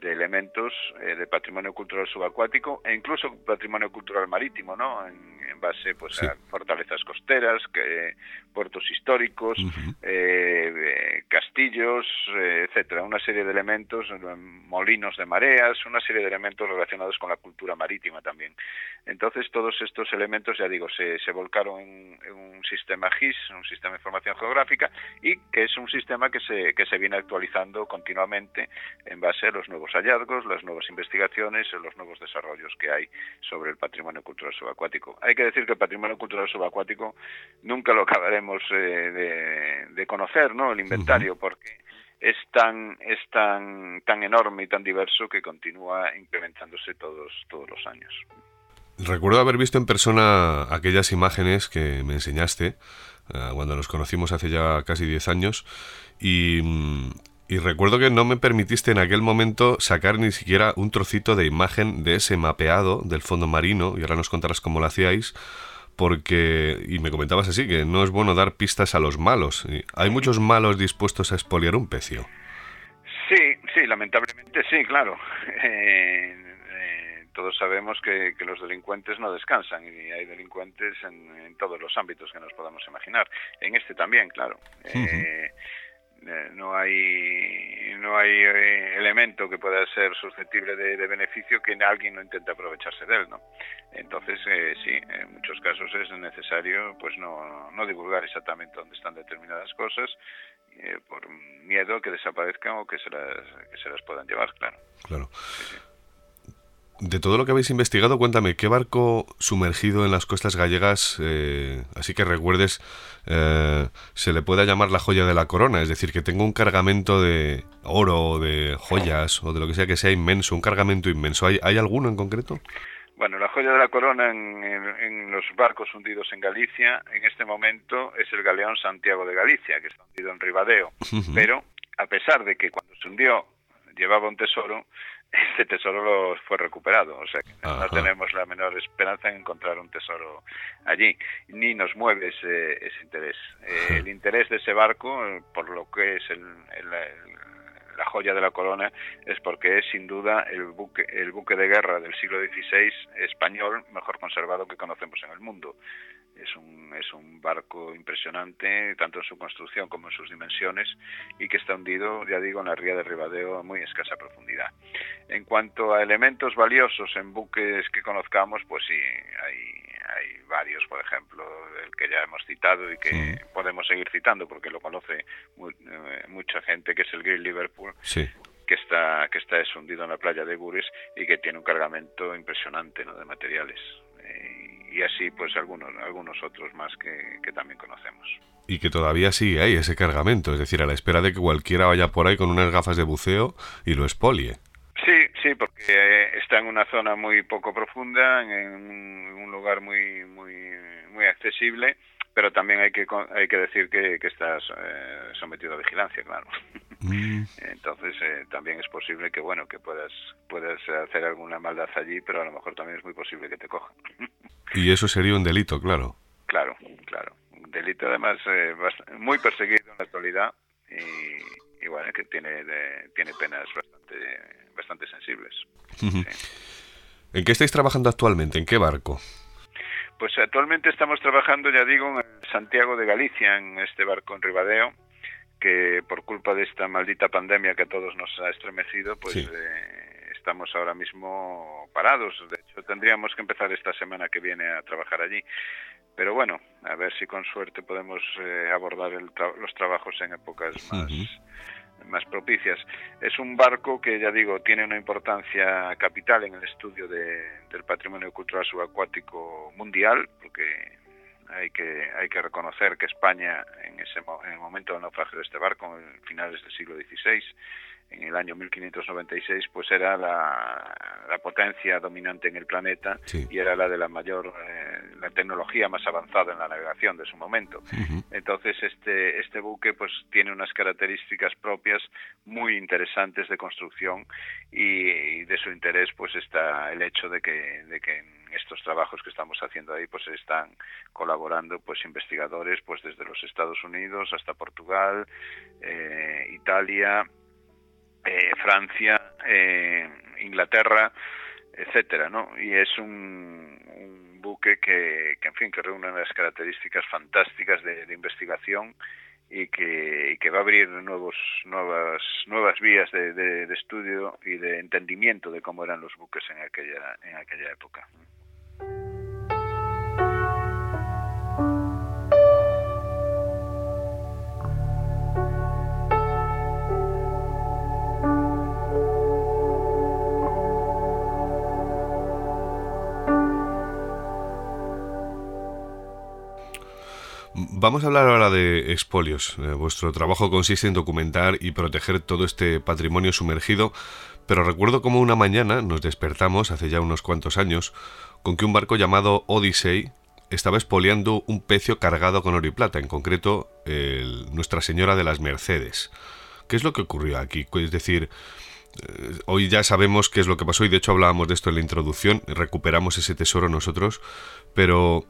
Speaker 4: elementos eh, de patrimonio cultural subacuático e incluso patrimonio cultural marítimo, ¿no? En, base pues a fortalezas costeras, que, puertos históricos, eh, castillos, etcétera, una serie de elementos, molinos de mareas, una serie de elementos relacionados con la cultura marítima también. Entonces todos estos elementos, ya digo, se, se volcaron en, un sistema GIS, un sistema de información geográfica, y que es un sistema que se, que se viene actualizando continuamente en base a los nuevos hallazgos, las nuevas investigaciones, los nuevos desarrollos que hay sobre el patrimonio cultural subacuático. Hay que decir que el patrimonio cultural subacuático nunca lo acabaremos eh, de, conocer, ¿no? El inventario, porque es tan es tan tan enorme y tan diverso que continúa incrementándose todos todos los años.
Speaker 5: Recuerdo haber visto en persona aquellas imágenes que me enseñaste eh, cuando nos conocimos hace ya casi 10 años y, y, recuerdo que no me permitiste en aquel momento sacar ni siquiera un trocito de imagen de ese mapeado del fondo marino y ahora nos contarás cómo lo hacíais porque, y me comentabas así, que no es bueno dar pistas a los malos. ¿Hay muchos malos dispuestos a expoliar un pecio?
Speaker 4: Sí, sí, lamentablemente sí, claro. Eh, todos sabemos que, los delincuentes no descansan y hay delincuentes en, todos los ámbitos que nos podamos imaginar. En este también, claro. Eh, eh, no hay no hay eh, elemento que pueda ser susceptible de, beneficio que alguien no intente aprovecharse de él, ¿no? Entonces, sí, en muchos casos es necesario pues no, no divulgar exactamente dónde están determinadas cosas por miedo a que desaparezcan o que se las, que se las puedan llevar, claro.
Speaker 5: Claro de todo lo que habéis investigado, cuéntame, ¿qué barco sumergido en las costas gallegas, eh, así que recuerdes, eh, se le pueda llamar la joya de la corona? Es decir, que tenga un cargamento de oro, de joyas o de lo que sea que sea inmenso, un cargamento inmenso. ¿Hay, hay alguno en concreto?
Speaker 4: Bueno, la joya de la corona en, los barcos hundidos en Galicia, en este momento, es el galeón Santiago de Galicia, que está hundido en Ribadeo. Pero, a pesar de que cuando se hundió llevaba un tesoro, este tesoro fue recuperado, o sea que no tenemos la menor esperanza en encontrar un tesoro allí, ni nos mueve ese, interés. Eh, el interés de ese barco, por lo que es la joya de la corona, es porque es sin duda el buque, el buque de guerra del siglo XVI español mejor conservado que conocemos en el mundo es un, es un barco impresionante, tanto en su construcción como en sus dimensiones, y que está hundido, ya digo, en la ría de Ribadeo a muy escasa profundidad. En cuanto a elementos valiosos en buques que conozcamos, pues sí, hay, hay varios, por ejemplo, el que ya hemos citado y que podemos seguir citando porque lo conoce eh, mucha gente, que es el Grill Liverpool. que está que está hundido en la playa de Gures y que tiene un cargamento impresionante ¿no? de materiales. Y así pues algunos, algunos otros más que, que también conocemos.
Speaker 5: Y que todavía sigue ahí ese cargamento, es decir, a la espera de que cualquiera vaya por ahí con unas gafas de buceo y lo expolie.
Speaker 4: Sí, sí, porque eh, está en una zona muy poco profunda, en un lugar muy muy muy accesible, pero también hay que hay que decir que, que estás eh, sometido a vigilancia, claro. Mm. Entonces eh, también es posible que bueno que puedas puedas hacer alguna maldad allí, pero a lo mejor también es muy posible que te cojan.
Speaker 5: Y eso sería un delito, claro.
Speaker 4: Claro, claro. Un delito además muy perseguido en la actualidad y, y bueno que tiene tiene penas bastante bastante sensibles.
Speaker 5: ¿En qué estáis trabajando actualmente? ¿En qué barco?
Speaker 4: Pues actualmente estamos trabajando, ya digo, en Santiago de Galicia, en este barco en Ribadeo, que por culpa de esta maldita pandemia que a todos nos ha estremecido, pues eh, estamos ahora mismo parados. De hecho, tendríamos que empezar esta semana que viene a trabajar allí. Pero bueno, a ver si con suerte podemos eh, abordar los trabajos en épocas más, más propicias. Es un barco que, ya digo, tiene una importancia capital en el estudio del patrimonio cultural subacuático mundial, porque hay que, hay que reconocer que España, en, ese, en el momento del naufragio de este barco, en finales del siglo XVI, en el año 1596 pues era la, potencia dominante en el planeta y era la de la mayor eh, la tecnología más avanzada en la navegación de su momento. Entonces este este buque pues tiene unas características propias muy interesantes de construcción y, de su interés pues está el hecho de que de que en estos trabajos que estamos haciendo ahí pues están colaborando pues investigadores pues desde los Estados Unidos hasta Portugal eh, Italia eh, Francia, eh, Inglaterra, etcétera, ¿no? Y es un, buque que, en fin, que reúne unas características fantásticas de, investigación y que, que, va a abrir nuevos, nuevas, nuevas vías de, de, estudio y de entendimiento de cómo eran los buques en aquella, en aquella época.
Speaker 5: Vamos a hablar ahora de expolios. Eh, vuestro trabajo consiste en documentar y proteger todo este patrimonio sumergido, pero recuerdo como una mañana nos despertamos, hace ya unos cuantos años, con que un barco llamado Odyssey estaba expoliando un pecio cargado con oro y plata, en concreto Nuestra Señora de las Mercedes. ¿Qué es lo que ocurrió aquí? Es decir, eh, hoy ya sabemos qué es lo que pasó y de hecho hablábamos de esto en la introducción, recuperamos ese tesoro nosotros, pero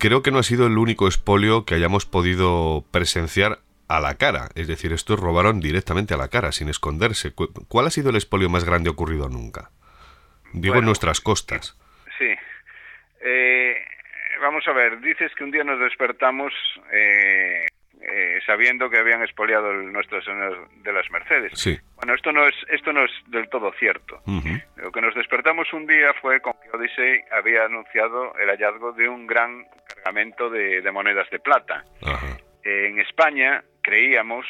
Speaker 5: creo que no ha sido el único expolio que hayamos podido presenciar a la cara. Es decir, estos robaron directamente a la cara, sin esconderse. ¿Cuál ha sido el expolio más grande ocurrido nunca? Digo en nuestras costas.
Speaker 4: Sí. Eh, vamos a ver, dices que un día nos despertamos eh, eh, sabiendo que habían expoliado el Nuestro Señor de las Mercedes.
Speaker 5: Sí.
Speaker 4: Bueno, esto no es esto no es del todo cierto. Lo que nos despertamos un día fue con que Odyssey había anunciado el hallazgo de un gran cargamento de, monedas de plata. en España creíamos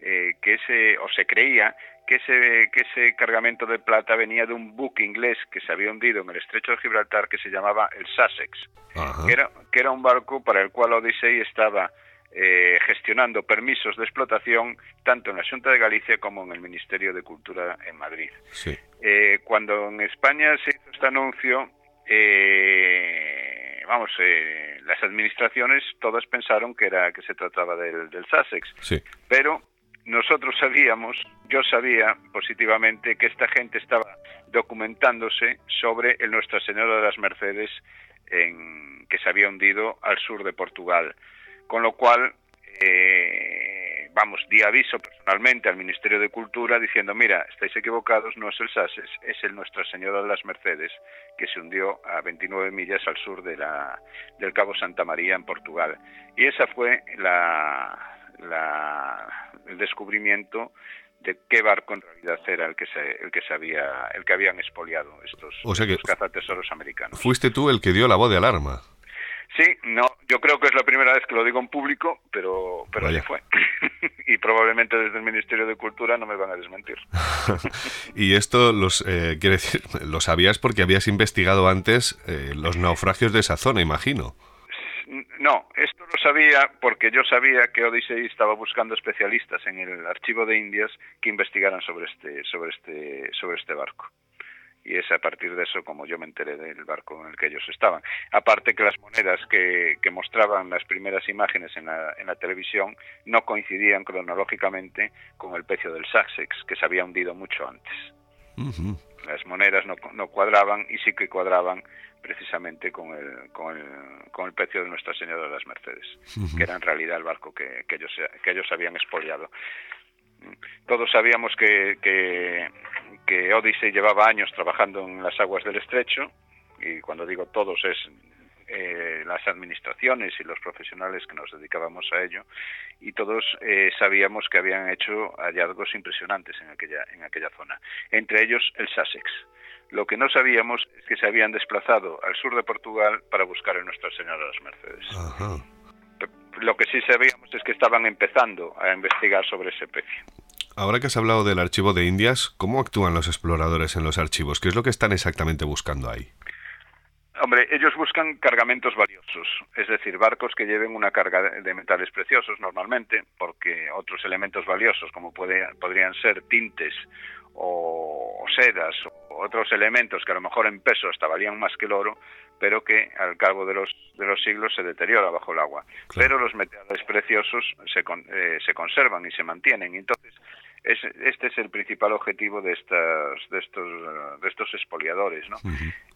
Speaker 4: eh, que ese o se creía que ese que ese cargamento de plata venía de un buque inglés que se había hundido en el Estrecho de Gibraltar que se llamaba el Sussex, que era que era un barco para el cual Odyssey estaba eh, gestionando permisos de explotación tanto en la Junta de Galicia como en el Ministerio de Cultura en Madrid. Eh, cuando en España se hizo este anuncio, eh, vamos, las administraciones todas pensaron que era que se trataba del, del Sussex, pero nosotros sabíamos, yo sabía positivamente que esta gente estaba documentándose sobre el Nuestra Señora de las Mercedes en, que se había hundido al sur de Portugal. Con lo cual, eh, vamos, di aviso personalmente al Ministerio de Cultura diciendo, mira, estáis equivocados, no es el SASES, es el Nuestra Señora de las Mercedes, que se hundió a 29 millas al sur de la, del Cabo Santa María en Portugal. Y esa fue la, el descubrimiento de qué barco en realidad era el que se, el que se había, el que habían expoliado estos,
Speaker 5: o sea
Speaker 4: cazatesoros americanos.
Speaker 5: Fuiste tú el que dio la voz de alarma.
Speaker 4: Sí, no, yo creo que es la primera vez que lo digo en público, pero, pero así fue. y probablemente desde el Ministerio de Cultura no me van a desmentir.
Speaker 5: y esto los eh, quiere decir, lo sabías porque habías investigado antes eh, los naufragios de esa zona, imagino.
Speaker 4: No, esto lo sabía porque yo sabía que Odyssey estaba buscando especialistas en el archivo de Indias que investigaran sobre este sobre este sobre este barco y es a partir de eso como yo me enteré del barco en el que ellos estaban. Aparte que las monedas que, que mostraban las primeras imágenes en la, en la, televisión no coincidían cronológicamente con el pecio del Sussex, que se había hundido mucho antes. Las monedas no, no, cuadraban y sí que cuadraban precisamente con el, con el, con el pecio de Nuestra Señora de las Mercedes, que era en realidad el barco que, que, ellos, que ellos habían expoliado todos sabíamos que, que, llevaba años trabajando en las aguas del estrecho, y cuando digo todos es eh, las administraciones y los profesionales que nos dedicábamos a ello, y todos eh, sabíamos que habían hecho hallazgos impresionantes en aquella, en aquella zona, entre ellos el Sussex. Lo que no sabíamos es que se habían desplazado al sur de Portugal para buscar a Nuestra Señora de las Mercedes. Lo que sí sabíamos es que estaban empezando a investigar sobre ese pecio.
Speaker 5: Ahora que has hablado del archivo de Indias, ¿cómo actúan los exploradores en los archivos? ¿Qué es lo que están exactamente buscando ahí?
Speaker 4: Hombre, ellos buscan cargamentos valiosos, es decir, barcos que lleven una carga de metales preciosos normalmente, porque otros elementos valiosos, como puede, podrían ser tintes o, sedas o otros elementos que a lo mejor en peso hasta valían más que el oro, pero que al cabo de los, de los siglos se deteriora bajo el agua. Pero los metales preciosos se, eh, se conservan y se mantienen. Entonces, es, este es el principal objetivo de, estas, de, estos, de estos expoliadores. ¿no?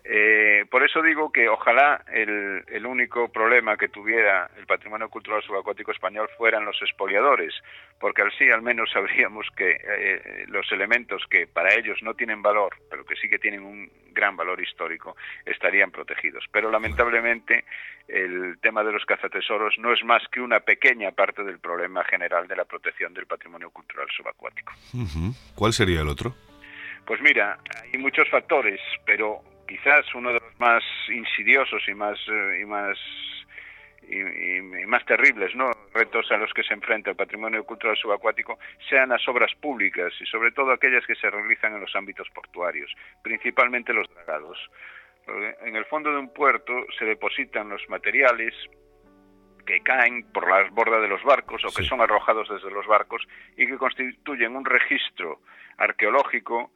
Speaker 4: eh, por eso digo que ojalá el, el, único problema que tuviera el patrimonio cultural subacuático español fueran los expoliadores, porque así al menos sabríamos que eh, los elementos que para ellos no tienen valor, pero que sí que tienen un gran valor histórico, estarían protegidos. Pero lamentablemente el tema de los cazatesoros no es más que una pequeña parte del problema general de la protección del patrimonio cultural subacuático.
Speaker 5: ¿Cuál sería el otro?
Speaker 4: Pues mira, hay muchos factores, pero quizás uno de los más insidiosos y más eh, y más y, y, más terribles, ¿no? retos a los que se enfrenta el patrimonio cultural subacuático sean las obras públicas y sobre todo aquellas que se realizan en los ámbitos portuarios, principalmente los dragados. En el fondo de un puerto se depositan los materiales que caen por las bordas de los barcos o que sí. son arrojados desde los barcos y que constituyen un registro arqueológico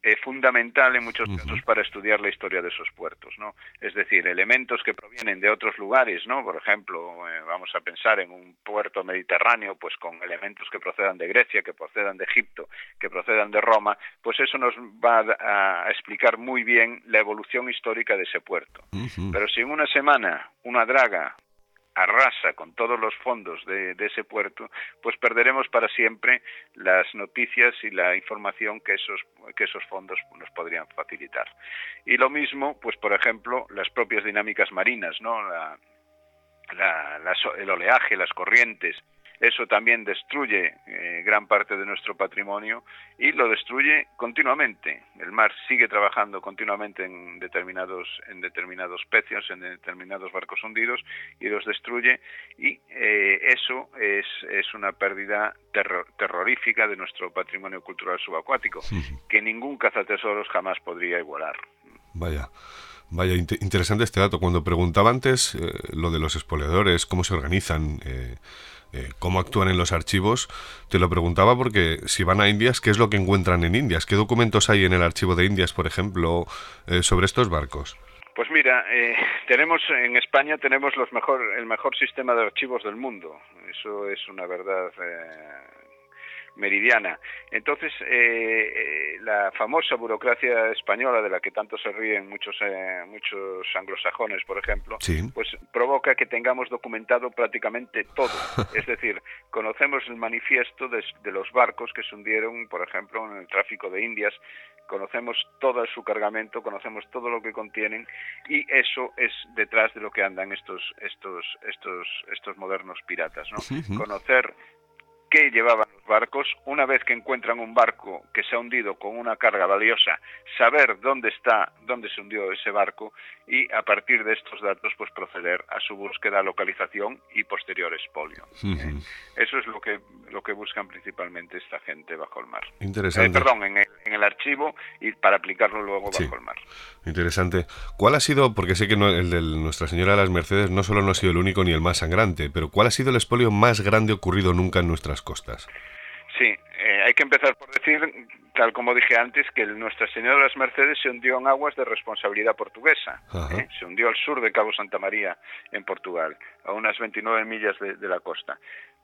Speaker 4: eh, fundamental en muchos casos para estudiar la historia de esos puertos, ¿no? Es decir, elementos que provienen de otros lugares, ¿no? Por ejemplo, eh, vamos a pensar en un puerto mediterráneo, pues con elementos que procedan de Grecia, que procedan de Egipto, que procedan de Roma, pues eso nos va a, a explicar muy bien la evolución histórica de ese puerto. Uh -huh. Pero si en una semana una draga arrasa con todos los fondos de, ese puerto, pues perderemos para siempre las noticias y la información que esos, que esos fondos nos podrían facilitar. Y lo mismo, pues por ejemplo, las propias dinámicas marinas, ¿no? La, la, el oleaje, las corrientes, eso también destruye eh, gran parte de nuestro patrimonio y lo destruye continuamente. El mar sigue trabajando continuamente en determinados, en determinados pecios, en determinados barcos hundidos y los destruye y eh, eso es, es, una pérdida terror, terrorífica de nuestro patrimonio cultural subacuático sí. que ningún cazatesoros jamás podría igualar.
Speaker 5: Vaya. Vaya, interesante este dato. Cuando preguntaba antes eh, lo de los expoliadores, cómo se organizan, eh, eh, cómo actúan en los archivos, te lo preguntaba porque si van a Indias, ¿qué es lo que encuentran en Indias? ¿Qué documentos hay en el archivo de Indias, por ejemplo, eh, sobre estos barcos?
Speaker 4: Pues mira, eh, tenemos en España tenemos los mejor, el mejor sistema de archivos del mundo. Eso es una verdad eh, meridiana. Entonces, eh, eh, la famosa burocracia española, de la que tanto se ríen muchos, eh, muchos anglosajones, por ejemplo,
Speaker 5: sí.
Speaker 4: pues provoca que tengamos documentado prácticamente todo. es decir, conocemos el manifiesto de, de los barcos que se hundieron, por ejemplo, en el tráfico de Indias, conocemos todo su cargamento, conocemos todo lo que contienen y eso es detrás de lo que andan estos estos estos estos modernos piratas, ¿no? Uh -huh. Conocer qué llevaban barcos, una vez que encuentran un barco que se ha hundido con una carga valiosa, saber dónde está, dónde se hundió ese barco y a partir de estos datos pues proceder a su búsqueda, localización y posterior expolio. ¿eh? Eso es lo que lo que buscan principalmente esta gente bajo el mar.
Speaker 5: Interesante.
Speaker 4: Eh, perdón, en el, archivo y para aplicarlo luego bajo el mar.
Speaker 5: Interesante. ¿Cuál ha sido, porque sé que el de Nuestra Señora de las Mercedes no solo no ha sido el único ni el más sangrante, pero cuál ha sido el expolio más grande ocurrido nunca en nuestras costas?
Speaker 4: Sí, eh, hay que empezar por decir, tal como dije antes, que Nuestra Señora de las Mercedes se hundió en aguas de responsabilidad portuguesa. ¿eh? Se hundió al sur de Cabo Santa María, en Portugal, a unas 29 millas de la costa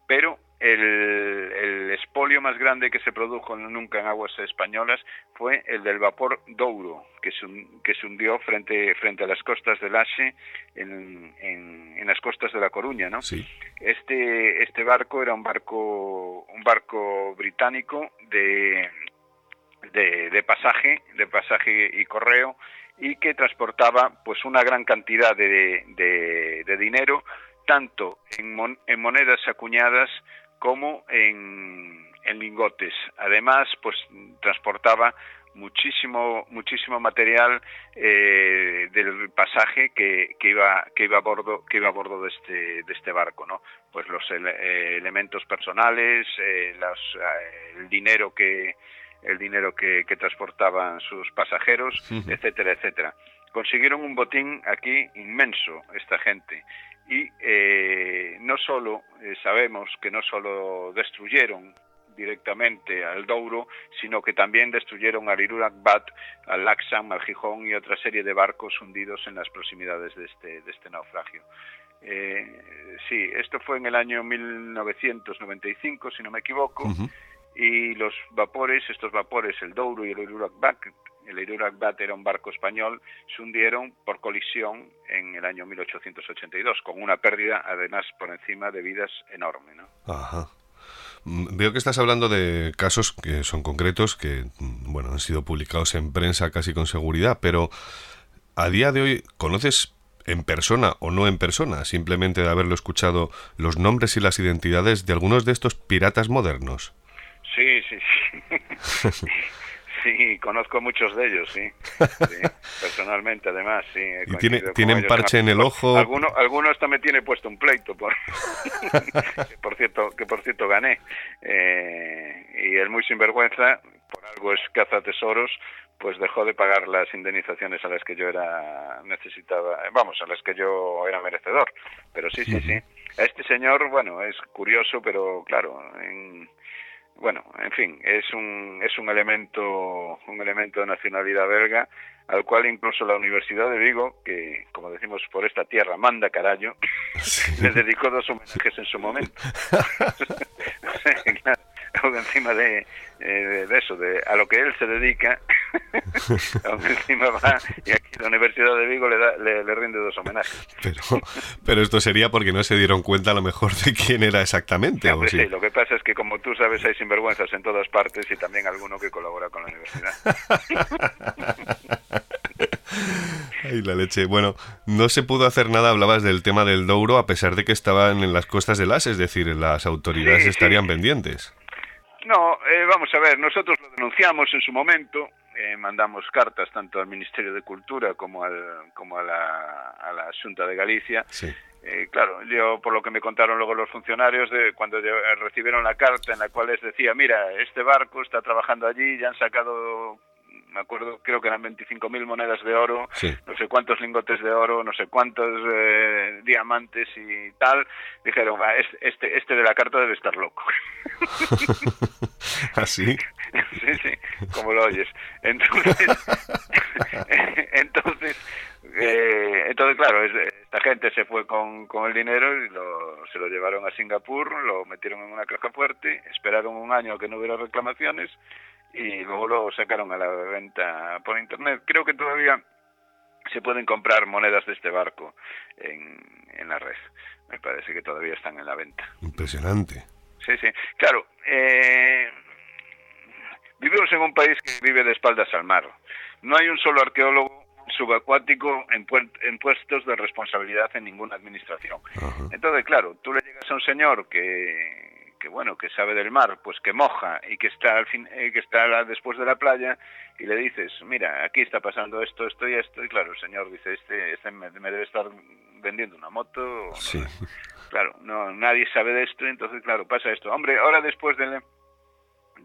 Speaker 4: pero el, el, expolio más grande que se produjo nunca en aguas españolas fue el del vapor Douro, que se, que se hundió frente, frente a las costas del Ache, en, en, las costas de La Coruña. ¿no? Este, este barco era un barco, un barco británico de, de, de pasaje, de pasaje y correo, y que transportaba pues una gran cantidad de, de dinero tanto en, monedas acuñadas como en, lingotes. Además, pues transportaba muchísimo muchísimo material eh, del pasaje que, que, iba que iba a bordo que iba a bordo de este de este barco no pues los eh, elementos personales eh, el dinero que el dinero que, que transportaban sus pasajeros etcétera etcétera. Consiguieron un botín aquí inmenso esta gente y eh, no solo eh, sabemos que no solo destruyeron directamente al Douro, sino que también destruyeron al Irurak-Bat, al Laxam, al Gijón y otra serie de barcos hundidos en las proximidades de este, de este naufragio. Eh, sí, esto fue en el año 1995, si no me equivoco, y los vapores, estos vapores, el Douro y el Irurak-Bat, el Irurak Bat era un barco español, se hundieron por colisión en el año 1882, con una pérdida además por encima de vidas enorme. ¿no?
Speaker 5: Ajá. Mm, veo que estás hablando de casos que son concretos, que mm, bueno, han sido publicados en prensa casi con seguridad, pero a día de hoy, ¿conoces en persona o no en persona, simplemente de haberlo escuchado, los nombres y las identidades de algunos de estos piratas modernos?
Speaker 4: Sí, sí, sí. Sí, conozco muchos de ellos, sí. personalmente, además, sí.
Speaker 5: ¿Y tiene, tienen parche en el ojo?
Speaker 4: Alguno, alguno hasta me tiene puesto un pleito, por, que, por cierto, que por cierto gané. Eh, y el muy sinvergüenza, por algo es caza tesoros, pues dejó de pagar las indemnizaciones a las que yo era necesitaba, vamos, a las que yo era merecedor. Pero sí, sí, sí. Este señor, bueno, es curioso, pero claro, en bueno, en fin, es un, es un elemento, un elemento de nacionalidad belga, al cual incluso la Universidad de Vigo, que como decimos por esta tierra manda carallo, le dedicó dos homenajes en su momento. encima de, eh, de, eso, de a lo que él se dedica, encima va y aquí la Universidad de Vigo le, da, le, rinde dos homenajes.
Speaker 5: Pero, pero esto sería porque no se dieron cuenta a lo mejor de quién era exactamente.
Speaker 4: ¿o sí? lo que pasa es que como tú sabes hay sinvergüenzas en todas partes y también alguno que colabora con la universidad.
Speaker 5: Ay, la leche. Bueno, no se pudo hacer nada, hablabas del tema del Douro, a pesar de que estaban en las costas del As, es decir, las autoridades estarían pendientes.
Speaker 4: No, eh, vamos a ver, nosotros lo denunciamos en su momento, eh, mandamos cartas tanto al Ministerio de Cultura como, al, como a, la, a la Junta de Galicia. Eh, claro, yo por lo que me contaron luego los funcionarios, de cuando recibieron la carta en la cual les decía, mira, este barco está trabajando allí, ya han sacado me acuerdo, creo que eran 25.000 monedas de oro, no sé cuántos lingotes de oro, no sé cuántos eh, diamantes y tal. Dijeron, este, este de la carta debe estar loco.
Speaker 5: ¿Así?
Speaker 4: ¿Ah, sí, sí, como lo oyes. Entonces, entonces, eh, entonces claro, esta gente se fue con, con el dinero y lo, se lo llevaron a Singapur, lo metieron en una caja fuerte, esperaron un año a que no hubiera reclamaciones y luego lo sacaron a la venta por internet. Creo que todavía se pueden comprar monedas de este barco en, en la red. Me parece que todavía están en la venta.
Speaker 5: Impresionante.
Speaker 4: Sí, sí. Claro, eh, vivimos en un país que vive de espaldas al mar. No hay un solo arqueólogo subacuático en, en puestos de responsabilidad en ninguna administración. Entonces, claro, tú le llegas a un señor que que bueno, que sabe del mar, pues que moja y que está al fin, eh, que está después de la playa y le dices, mira, aquí está pasando esto, esto y esto, y claro, el señor dice, este, este me, debe estar vendiendo una moto. Sí. Claro, no, nadie sabe de esto, entonces claro, pasa esto. Hombre, ahora después del,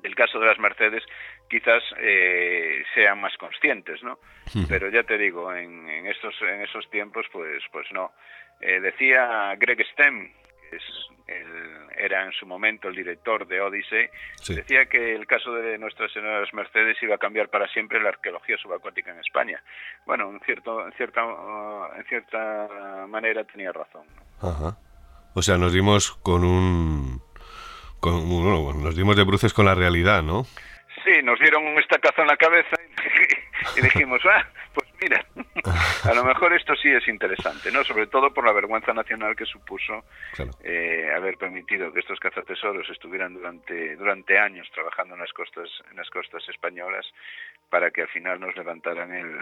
Speaker 4: del caso de las Mercedes, quizás eh, sean más conscientes, ¿no? Pero ya te digo, en, en, estos en esos tiempos, pues pues no. Eh, decía Greg Stem, es era en su momento el director de Odyssey, decía que el caso de Nuestra Señora de las Mercedes iba a cambiar para siempre la arqueología subacuática en España. Bueno, en, cierto, en, cierta, en cierta manera tenía razón.
Speaker 5: Ajá. O sea, nos dimos con un... Con, nos dimos de bruces con la realidad, ¿no?
Speaker 4: Sí, nos dieron un estacazo en la cabeza y dijimos, ah, pues mira, a lo mejor esto sí es interesante, ¿no? Sobre todo por la vergüenza nacional que supuso eh, haber permitido que estos cazatesoros estuvieran durante durante años trabajando en las costas en las costas españolas para que al final nos levantaran el,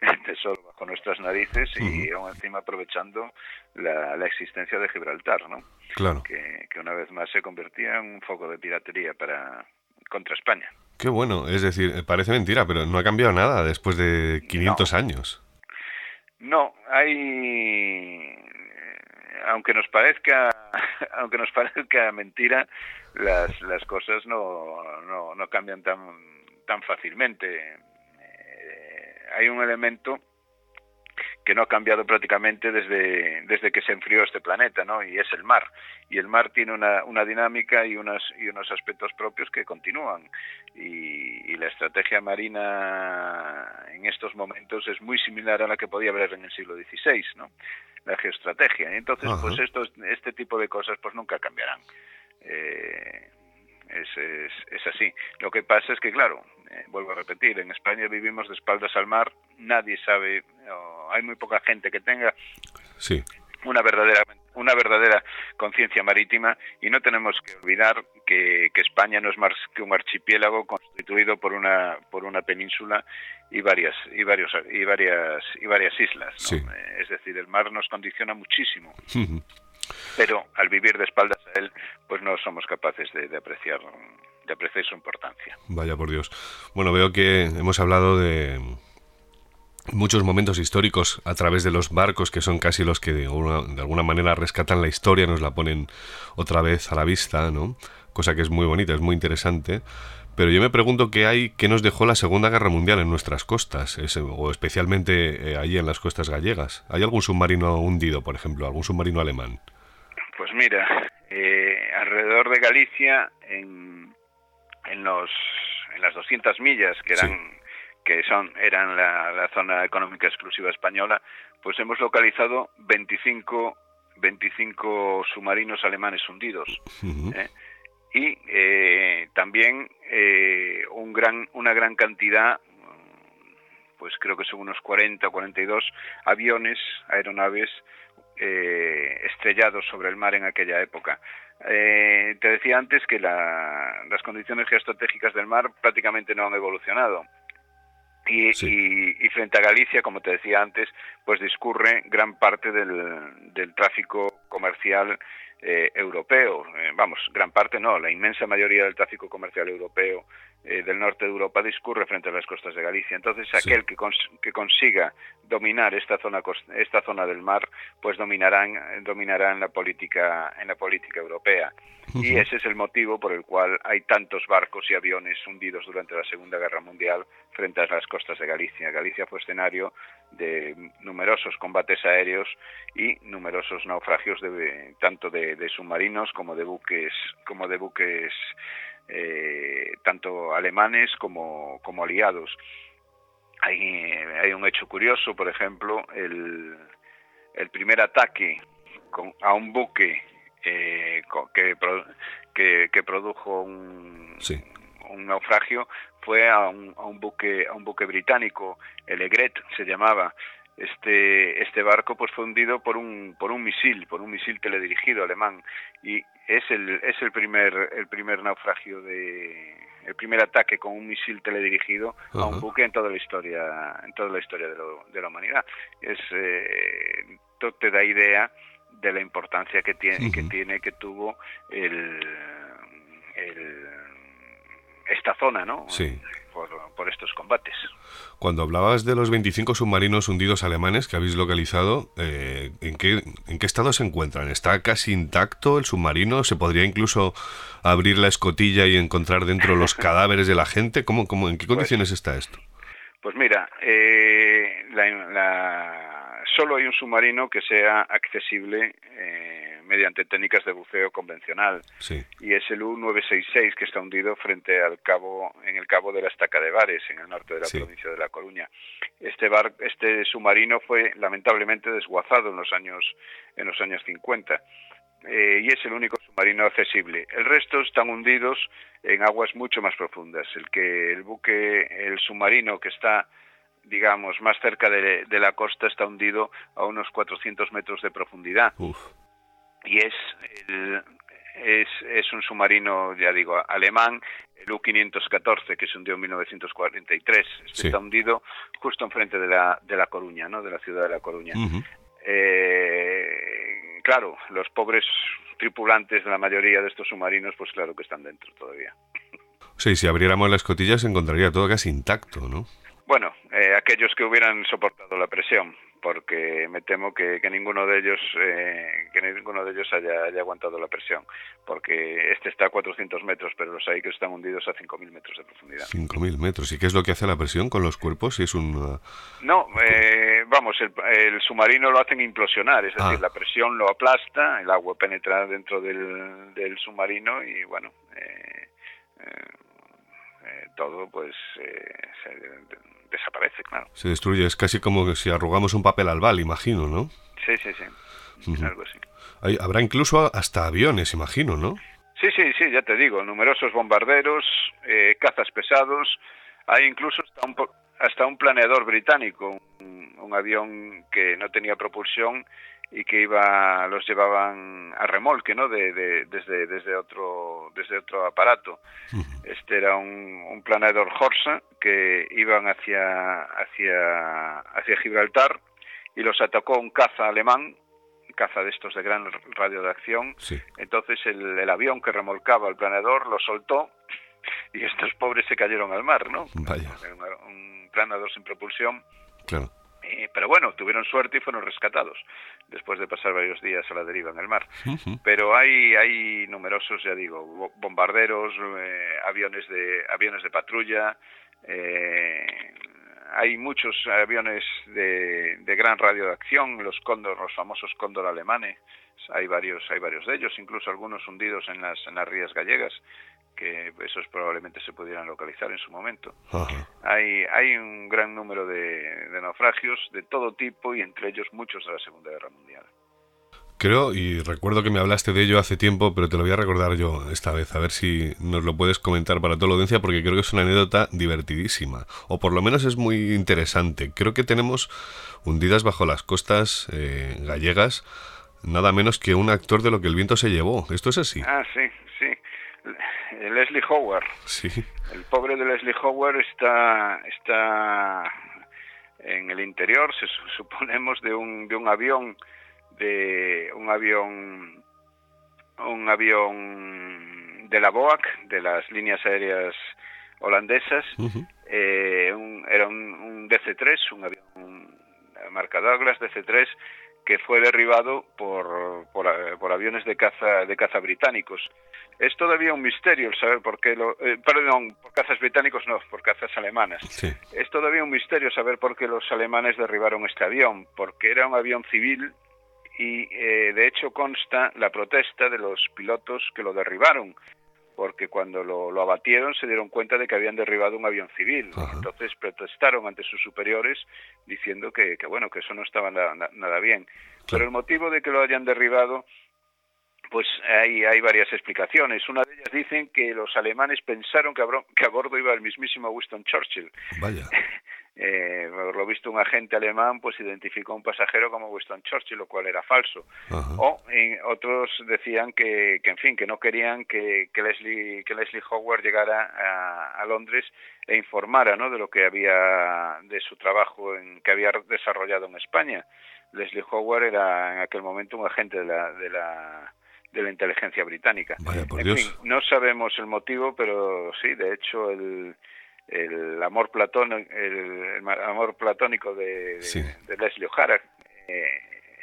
Speaker 4: tesoro bajo nuestras narices y aún encima aprovechando la, existencia de Gibraltar, ¿no?
Speaker 5: Claro.
Speaker 4: Que, que una vez más se convertía en un foco de piratería para contra España.
Speaker 5: Qué bueno, es decir, parece mentira, pero no ha cambiado nada después de 500 años.
Speaker 4: No, hay aunque nos parezca aunque nos parezca mentira, las, las cosas no, no, no cambian tan tan fácilmente. Eh, hay un elemento que no ha cambiado prácticamente desde, desde que se enfrió este planeta, ¿no? Y es el mar. Y el mar tiene una, una dinámica y, unas, y unos aspectos propios que continúan. Y, la estrategia marina en estos momentos es muy similar a la que podía haber en el siglo XVI, ¿no? La geoestrategia. Entonces, pues estos, este tipo de cosas pues nunca cambiarán. Eh, es, es, es, así. Lo que pasa es que, claro, eh, vuelvo a repetir, en España vivimos de espaldas al mar, nadie sabe, hay muy poca gente que tenga
Speaker 5: sí.
Speaker 4: una verdadera una verdadera conciencia marítima y no tenemos que olvidar que, que, España no es más que un archipiélago constituido por una por una península y varias y varios y varias y varias islas eh, es decir el mar nos condiciona muchísimo. Pero al vivir de espaldas a él pues no somos capaces de, de apreciar de apreciar su importancia.
Speaker 5: Vaya por Dios. Bueno veo que hemos hablado de muchos momentos históricos a través de los barcos que son casi los que de alguna, manera rescatan la historia, nos la ponen otra vez a la vista, ¿no? Cosa que es muy bonita, es muy interesante. Pero yo me pregunto qué hay, qué nos dejó la Segunda Guerra Mundial en nuestras costas, o especialmente eh, allí en las costas gallegas. ¿Hay algún submarino hundido, por ejemplo, algún submarino alemán?
Speaker 4: Pues mira, eh, alrededor de Galicia, en, en, los, en las 200 millas que eran que son eran la, zona económica exclusiva española, pues hemos localizado 25, 25 submarinos alemanes hundidos. ¿eh? Y eh, también eh, un gran, una gran cantidad, pues creo que son unos 40 o 42 aviones, aeronaves estrellados sobre el mar en aquella época. te decía antes que las condiciones geoestratégicas del mar prácticamente no han evolucionado. Y, frente a Galicia, como te decía antes, pues discurre gran parte del, del tráfico comercial eh, europeo. Eh, vamos, gran parte no, la inmensa mayoría del tráfico comercial europeo eh, del norte de Europa discurre frente a las costas de Galicia. Entonces, aquel que, que consiga dominar esta zona esta zona del mar, pues dominarán dominarán la política en la política europea. Y ese es el motivo por el cual hay tantos barcos y aviones hundidos durante la Segunda Guerra Mundial frente a las costas de Galicia. Galicia fue escenario de numerosos combates aéreos y numerosos naufragios de, tanto de, submarinos como de buques como de buques eh, tanto alemanes como, como aliados. Hay, hay un hecho curioso, por ejemplo, el, el primer ataque con, a un buque eh, que, que, que, produjo un, un naufragio fue a un, a un buque a un buque británico, el Egret se llamaba. Este este barco pues fue hundido por un por un misil, por un misil teledirigido alemán y es el es el primer el primer naufragio de el primer ataque con un misil teledirigido a un buque en toda la historia en toda la historia de, lo, de la humanidad. Es eh, te da idea de la importancia que tiene que tiene que tuvo el esta zona, ¿no?
Speaker 5: Sí.
Speaker 4: Por, estos combates.
Speaker 5: Cuando hablabas de los 25 submarinos hundidos alemanes que habéis localizado, eh, ¿en, qué, ¿en qué estado se encuentran? ¿Está casi intacto el submarino? ¿Se podría incluso abrir la escotilla y encontrar dentro los cadáveres de la gente? ¿Cómo, cómo, ¿En qué pues condiciones está esto?
Speaker 4: Pues mira, eh, solo hay un submarino que sea accesible eh, mediante técnicas de buceo convencional y es el U-966 que está hundido frente al cabo en el cabo de la Estaca de Bares en el norte de la provincia de La Coruña. Este bar, este submarino fue lamentablemente desguazado en los años en los años 50 eh, y es el único submarino accesible. El resto están hundidos en aguas mucho más profundas. El que el buque, el submarino que está digamos, más cerca de, la costa está hundido a unos 400 metros de profundidad. Y es, es, es un submarino, ya digo, alemán, el U-514, que se hundió en 1943. Este está hundido justo enfrente de la, de la Coruña, ¿no? de la ciudad de La Coruña. eh, claro, los pobres tripulantes de la mayoría de estos submarinos, pues claro que están dentro todavía.
Speaker 5: Sí, si abriéramos las cotillas se encontraría todo casi intacto, ¿no?
Speaker 4: Bueno, aquellos que hubieran soportado la presión, porque me temo que, ninguno de ellos eh, que ninguno de ellos haya, aguantado la presión, porque este está a 400 metros, pero los hay que están hundidos a 5.000 metros de profundidad.
Speaker 5: 5.000 metros. ¿Y qué es lo que hace la presión con los cuerpos? Si es un uh,
Speaker 4: no, eh, vamos, el, submarino lo hacen implosionar, es decir, ah. la presión lo aplasta, el agua penetra dentro del, del submarino y bueno. Eh, todo pues se, desaparece, claro.
Speaker 5: Se destruye, es casi como si arrugamos un papel al bal, imagino, ¿no?
Speaker 4: Sí, sí, sí, algo así.
Speaker 5: habrá incluso hasta aviones, imagino, ¿no?
Speaker 4: Sí, sí, sí, ya te digo, numerosos bombarderos, eh, cazas pesados, hay incluso hasta un, hasta un planeador británico, un avión que no tenía propulsión y que iba los llevaban a remolque no de, desde desde otro desde otro aparato. Este era un, un planeador Horsa que iban hacia hacia hacia Gibraltar y los atacó un caza alemán caza de estos de gran radio de acción. Entonces el, el avión que remolcaba el planeador lo soltó y estos pobres se cayeron al mar no
Speaker 5: Vaya.
Speaker 4: un, un planeador sin propulsión.
Speaker 5: Claro
Speaker 4: eh, pero bueno, tuvieron suerte y fueron rescatados después de pasar varios días a la deriva en el mar. Pero hay, hay numerosos, ya digo, bombarderos, eh, aviones de aviones de patrulla, eh, hay muchos aviones de, de gran radio de acción, los Cóndor, los famosos Cóndor alemanes, hay varios, hay varios de ellos, incluso algunos hundidos en las, en las rías gallegas que esos probablemente se pudieran localizar en su momento. Hay, hay un gran número de, naufragios de todo tipo y entre ellos muchos de la Segunda Guerra Mundial.
Speaker 5: Creo, y recuerdo que me hablaste de ello hace tiempo, pero te lo voy a recordar yo esta vez, a ver si nos lo puedes comentar para toda la audiencia, porque creo que es una anécdota divertidísima, o por lo menos es muy interesante. Creo que tenemos hundidas bajo las costas eh, gallegas nada menos que un actor de lo que el viento se llevó. ¿Esto es así?
Speaker 4: Ah, sí, sí. Leslie Howard.
Speaker 5: Sí.
Speaker 4: El pobre de Leslie Howard está, está en el interior, se suponemos, de un, de un avión, de un avión, un avión de la BOAC, de las líneas aéreas holandesas. Eh, era un, DC-3, un avión marca Douglas DC-3 que fue derribado por, por, aviones de caza de caza británicos. Es todavía un misterio el saber por qué lo eh, perdón, por cazas británicos no, por cazas alemanas. Es todavía un misterio saber por qué los alemanes derribaron este avión, porque era un avión civil y eh, de hecho consta la protesta de los pilotos que lo derribaron porque cuando lo, abatieron se dieron cuenta de que habían derribado un avión civil. Entonces protestaron ante sus superiores diciendo que, bueno, que eso no estaba nada, bien. Pero el motivo de que lo hayan derribado, pues hay, hay varias explicaciones. Una de ellas dicen que los alemanes pensaron que que a bordo iba el mismísimo Winston Churchill.
Speaker 5: Vaya.
Speaker 4: eh, por lo visto un agente alemán pues identificó a un pasajero como Winston Churchill, lo cual era falso. O otros decían que, que, en fin, que no querían que, que Leslie que Leslie Howard llegara a, a, Londres e informara, ¿no? De lo que había de su trabajo en que había desarrollado en España. Leslie Howard era en aquel momento un agente de la de la de la inteligencia británica.
Speaker 5: Vaya, por
Speaker 4: en
Speaker 5: Dios.
Speaker 4: fin, no sabemos el motivo, pero sí, de hecho, el, el amor platónico, el, amor platónico de,
Speaker 5: Sí.
Speaker 4: de Leslie O'Hara eh,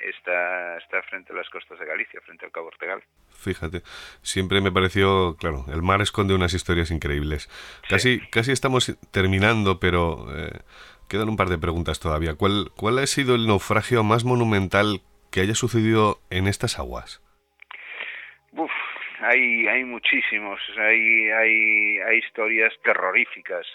Speaker 4: está, está frente a las costas de Galicia, frente al Cabo Ortegal.
Speaker 5: Fíjate, siempre me pareció, claro, el mar esconde unas historias increíbles. Casi, casi estamos terminando, pero eh, quedan un par de preguntas todavía. ¿Cuál, ¿Cuál ha sido el naufragio más monumental que haya sucedido en estas aguas?
Speaker 4: Uf, hay, hay muchísimos, hay, hay, hay historias terroríficas.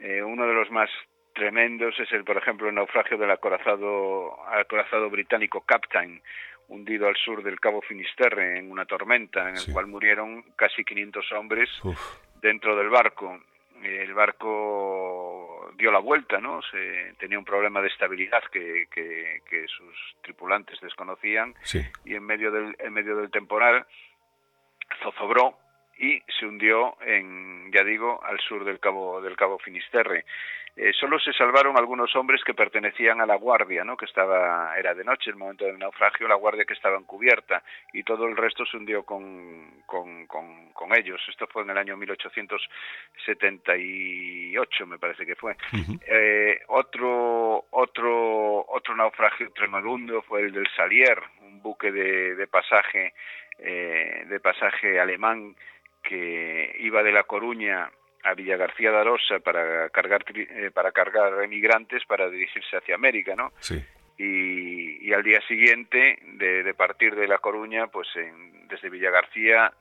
Speaker 4: Eh, uno de los más tremendos es el, por ejemplo, el naufragio del acorazado, acorazado británico Captain, hundido al sur del Cabo Finisterre en una tormenta, en el
Speaker 5: Sí.
Speaker 4: cual murieron casi 500 hombres
Speaker 5: Uf,
Speaker 4: dentro del barco. El barco dio la vuelta, ¿no? Se, tenía un problema de estabilidad que, que, que sus tripulantes desconocían
Speaker 5: sí,
Speaker 4: y en medio del, en medio del temporal zozobró y se hundió en, ya digo, al sur del cabo del cabo Finisterre. Eh, solo se salvaron algunos hombres que pertenecían a la guardia, ¿no? Que estaba era de noche el momento del naufragio, la guardia que estaba en cubierta y todo el resto se hundió con, con, con, con ellos. Esto fue en el año 1878, me parece que fue. Eh, otro otro otro naufragio tremendo fue el del Salier, un buque de, de pasaje eh, de pasaje alemán que iba de La Coruña a Villa García de Arosa para cargar eh, para cargar emigrantes para dirigirse hacia América, ¿no?
Speaker 5: sí,
Speaker 4: y, y al día siguiente de, de partir de La Coruña, pues en- desde Villagarcía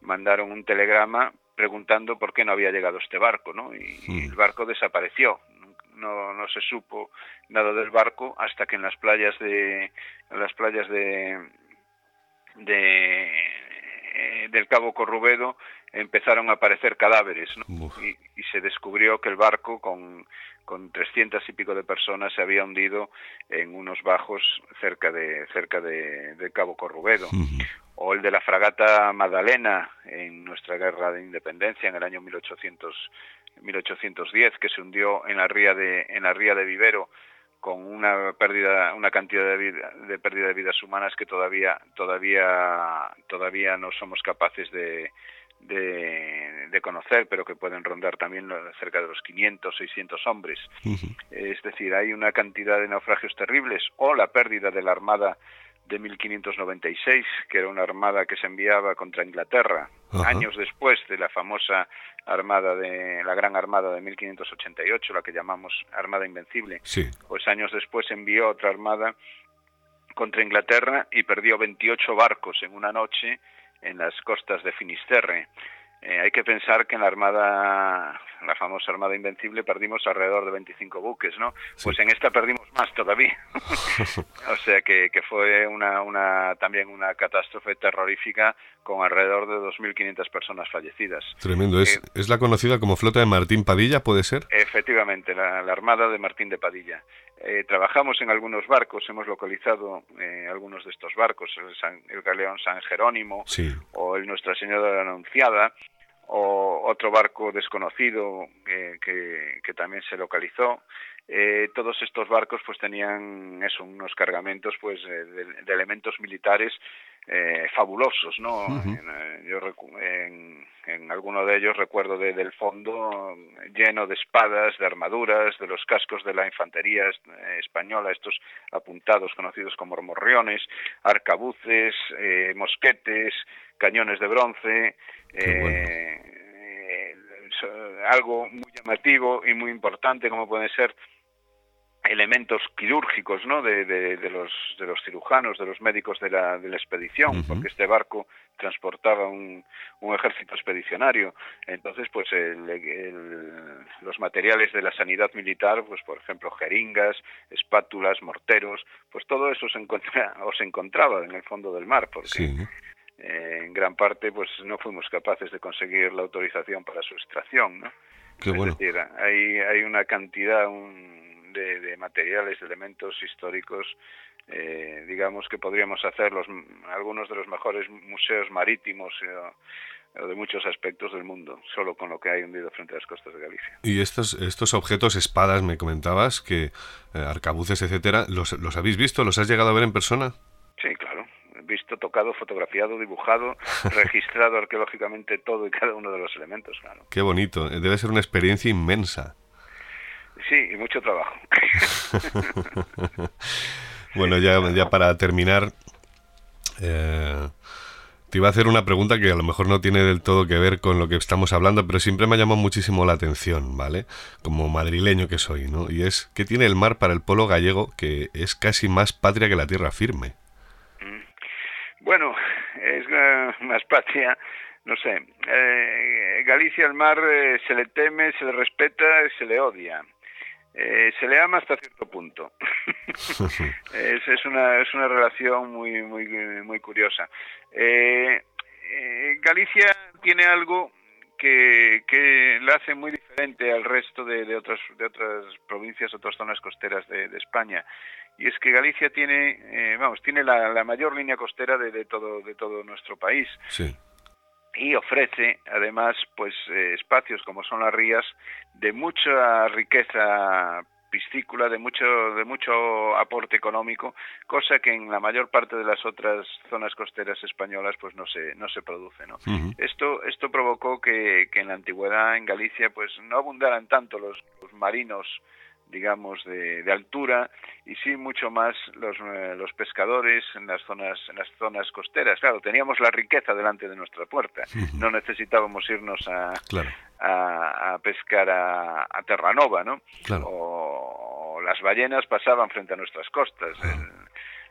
Speaker 4: mandaron un telegrama preguntando por qué no había llegado este barco, ¿no? Y, y el barco desapareció. No, no se supo nada del barco hasta que en las playas de en las playas de de eh, del Cabo Corrubedo empezaron a aparecer cadáveres, y, y se descubrió que el barco con con 300 y pico de personas se había hundido en unos bajos cerca de cerca de, del Cabo Corrubedo. O el de la fragata Magdalena en nuestra guerra de independencia en el año 1800 1810 que se hundió en la ría de en la ría de Vivero con una pérdida una cantidad de, vida- de pérdida de vidas humanas que todavía todavía todavía no somos capaces de de, de conocer, pero que pueden rondar también cerca de los 500, 600 hombres. Es decir, hay una cantidad de naufragios terribles o la pérdida de la Armada de 1596, que era una armada que se enviaba contra Inglaterra,
Speaker 5: Ajá.
Speaker 4: años después de la famosa armada de la Gran Armada de 1588, la que llamamos Armada Invencible.
Speaker 5: sí,
Speaker 4: Pues años después envió otra armada contra Inglaterra y perdió 28 barcos en una noche en las costas de Finisterre. Eh, hay que pensar que en la armada, la famosa armada invencible, perdimos alrededor de 25 buques, ¿no? Pues en esta perdimos más todavía. o sea que, que fue una, una, también una catástrofe terrorífica con alrededor de 2.500 personas fallecidas.
Speaker 5: tremendo. ¿Es,
Speaker 4: Eh,
Speaker 5: ¿Es la conocida como flota de Martín Padilla, puede ser?
Speaker 4: Efectivamente, la, la Armada de Martín de Padilla. Eh, trabajamos en algunos barcos, hemos localizado eh, algunos de estos barcos, el, San- el galeón San Jerónimo
Speaker 5: Sí,
Speaker 4: o el Nuestra Señora de la Anunciada, o otro barco desconocido eh, que, que también se localizó. Eh, todos estos barcos pues tenían eso, unos cargamentos pues eh, de, de elementos militares eh, fabulosos, ¿no? En, eh, yo recu- en, en alguno de ellos recuerdo de- del fondo lleno de espadas, de armaduras, de los cascos de la infantería eh, española, estos apuntados conocidos como morriones, arcabuces, mosquetes, cañones de bronce,
Speaker 5: bueno.
Speaker 4: algo muy llamativo y muy importante como pueden ser elementos quirúrgicos ¿no? de, de, de los, de los cirujanos, de los médicos de la, de la expedición, porque este barco transportaba un, un ejército expedicionario. Entonces, pues el- el- los materiales de la sanidad militar, pues por ejemplo, jeringas, espátulas, morteros, pues todo eso se, encontra, o se encontraba en el fondo del mar, porque
Speaker 5: sí.
Speaker 4: eh, en gran parte pues no fuimos capaces de conseguir la autorización para su extracción, ¿no?
Speaker 5: Qué
Speaker 4: es
Speaker 5: bueno.
Speaker 4: decir, hay, hay una cantidad un- de, de materiales, de elementos históricos, eh, digamos que podríamos hacer los, algunos de los mejores museos marítimos eh, o de muchos aspectos del mundo, solo con lo que hay hundido frente a las costas de Galicia.
Speaker 5: Y estos, estos objetos, espadas, me comentabas, que eh, arcabuces, etcétera, ¿los, ¿los habéis visto? ¿Los has llegado a ver en persona?
Speaker 4: Sí, claro. visto, tocado, fotografiado, dibujado, registrado arqueológicamente todo y cada uno de los elementos, claro.
Speaker 5: Qué bonito, debe ser una experiencia inmensa.
Speaker 4: Sí, y mucho trabajo.
Speaker 5: bueno, ya, ya para terminar, eh, te iba a hacer una pregunta que a lo mejor no tiene del todo que ver con lo que estamos hablando, pero siempre me ha llamado muchísimo la atención, ¿vale? Como madrileño que soy, ¿no? Y es, ¿qué tiene el mar para el polo gallego que es casi más patria que la tierra firme?
Speaker 4: Mm. Bueno, es más patria, no sé. Eh, Galicia el mar eh, se le teme, se le respeta, se le odia. Eh, se le ama hasta cierto punto. es, es, una, es una relación muy, muy, muy curiosa. Eh, eh, Galicia tiene algo que, que la hace muy diferente al resto de, de, otras, de otras provincias, otras zonas costeras de, de España. Y es que Galicia tiene, eh, vamos, tiene la, la, mayor línea costera de, de, todo, de todo nuestro país.
Speaker 5: Sí
Speaker 4: y ofrece además pues eh, espacios como son las rías de mucha riqueza piscícola de mucho de mucho aporte económico cosa que en la mayor parte de las otras zonas costeras españolas pues no se no se produce no
Speaker 5: uh -huh.
Speaker 4: esto esto provocó que, que en la antigüedad en Galicia pues no abundaran tanto los, los marinos digamos de, de, altura y sí mucho más los, eh, los pescadores en las zonas en las zonas costeras claro teníamos la riqueza delante de nuestra puerta no necesitábamos irnos a,
Speaker 5: claro.
Speaker 4: a, a, pescar a, a Terranova no
Speaker 5: claro.
Speaker 4: o, o, las ballenas pasaban frente a nuestras costas. El,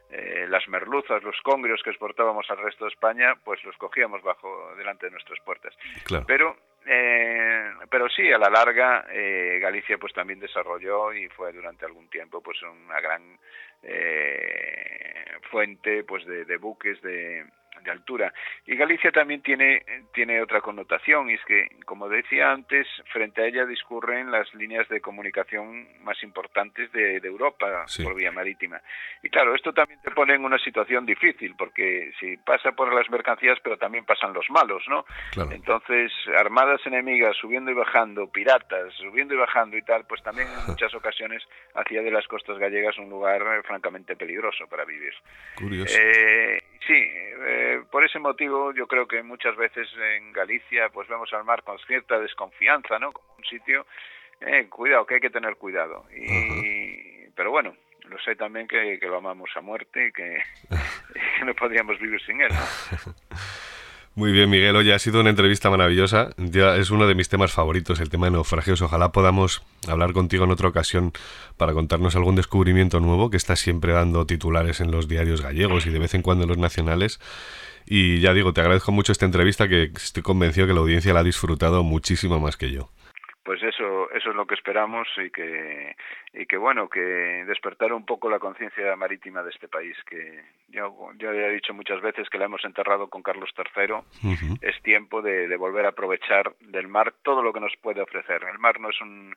Speaker 4: eh, las merluzas, los congrios que exportábamos al resto de España, pues los cogíamos bajo delante de nuestras puertas.
Speaker 5: Claro.
Speaker 4: Pero eh, pero sí, a la larga eh, Galicia pues también desarrolló y fue durante algún tiempo pues una gran eh, fuente pues de, de buques de, de, altura. Y Galicia también tiene, tiene otra connotación, y es que, como decía antes, frente a ella discurren las líneas de comunicación más importantes de, de Europa
Speaker 5: sí.
Speaker 4: por vía marítima. Y claro, esto también te pone en una situación difícil, porque si pasa por las mercancías, pero también pasan los malos, ¿no?
Speaker 5: Claro.
Speaker 4: Entonces, armadas enemigas subiendo y bajando, piratas subiendo y bajando y tal, pues también en muchas ocasiones hacía de las costas gallegas un lugar eh, francamente peligroso para vivir.
Speaker 5: Curioso.
Speaker 4: Eh, sí, eh, por ese motivo yo creo que muchas veces en Galicia pues vemos al mar con cierta desconfianza, ¿no? Como un sitio, eh, cuidado, que hay que tener cuidado. Y, uh -huh. Pero bueno, lo sé también que, que, lo amamos a muerte y que, que no podríamos vivir sin él. ¿no?
Speaker 5: Muy bien, Miguel. Oye, ha sido una entrevista maravillosa. Ya es uno de mis temas favoritos, el tema de naufragios. Ojalá podamos hablar contigo en otra ocasión para contarnos algún descubrimiento nuevo que está siempre dando titulares en los diarios gallegos y de vez en cuando en los nacionales. Y ya digo, te agradezco mucho esta entrevista que estoy convencido que la audiencia la ha disfrutado muchísimo más que yo
Speaker 4: pues eso eso es lo que esperamos y que y que bueno que despertar un poco la conciencia marítima de este país que yo ya he dicho muchas veces que la hemos enterrado con Carlos III
Speaker 5: uh -huh.
Speaker 4: es tiempo de, de, volver a aprovechar del mar todo lo que nos puede ofrecer. El mar no es un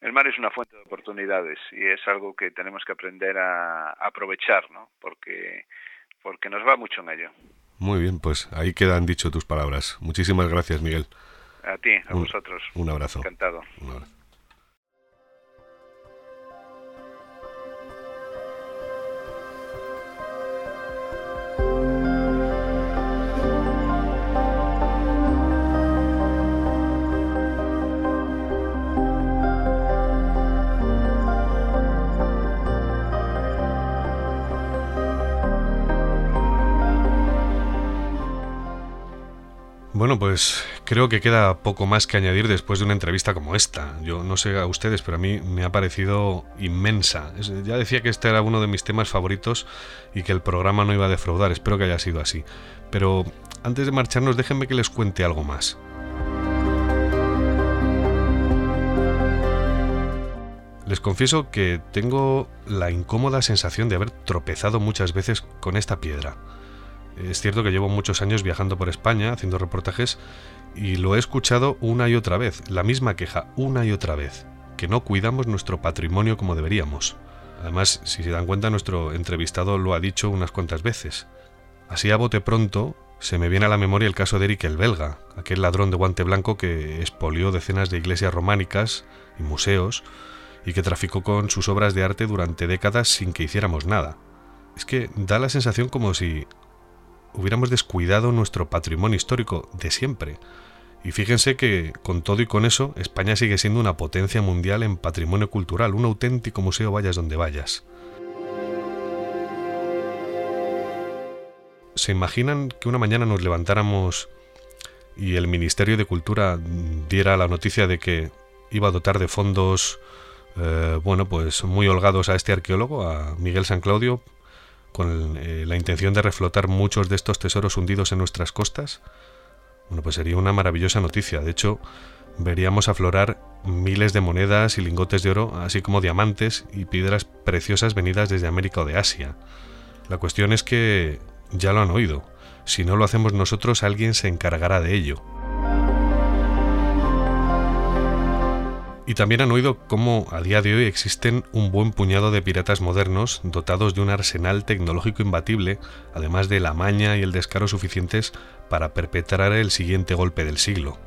Speaker 4: el mar es una fuente de oportunidades y es algo que tenemos que aprender a, a aprovechar no porque porque nos va mucho en ello.
Speaker 5: Muy bien pues ahí quedan dicho tus palabras. Muchísimas gracias Miguel
Speaker 4: a ti, a
Speaker 5: un,
Speaker 4: vosotros.
Speaker 5: Un abrazo.
Speaker 4: Encantado.
Speaker 5: Un abrazo. Bueno, pues creo que queda poco más que añadir después de una entrevista como esta. Yo no sé a ustedes, pero a mí me ha parecido inmensa. Ya decía que este era uno de mis temas favoritos y que el programa no iba a defraudar. Espero que haya sido así. Pero antes de marcharnos, déjenme que les cuente algo más. Les confieso que tengo la incómoda sensación de haber tropezado muchas veces con esta piedra. Es cierto que llevo muchos años viajando por España haciendo reportajes y lo he escuchado una y otra vez, la misma queja una y otra vez, que no cuidamos nuestro patrimonio como deberíamos. Además, si se dan cuenta, nuestro entrevistado lo ha dicho unas cuantas veces. Así a bote pronto, se me viene a la memoria el caso de Eric el Belga, aquel ladrón de guante blanco que expolió decenas de iglesias románicas y museos y que traficó con sus obras de arte durante décadas sin que hiciéramos nada. Es que da la sensación como si
Speaker 3: hubiéramos descuidado nuestro patrimonio histórico de siempre. Y fíjense que con todo y con eso, España sigue siendo una potencia mundial en patrimonio cultural, un auténtico museo vayas donde vayas. ¿Se imaginan que una mañana nos levantáramos y el Ministerio de Cultura diera la noticia de que iba a dotar de fondos, eh, bueno, pues muy holgados a este arqueólogo, a Miguel San Claudio, con eh, la intención de reflotar muchos de estos tesoros hundidos en nuestras costas? Bueno, pues sería una maravillosa noticia. De hecho, veríamos aflorar miles de monedas y lingotes de oro, así como diamantes y piedras preciosas venidas desde América o de Asia. La cuestión es que ya lo han oído. Si no lo hacemos nosotros, alguien se encargará de ello. Y también han oído cómo a día de hoy existen un buen puñado de piratas modernos dotados de un arsenal tecnológico imbatible, además de la maña y el descaro suficientes para perpetrar el siguiente golpe del siglo.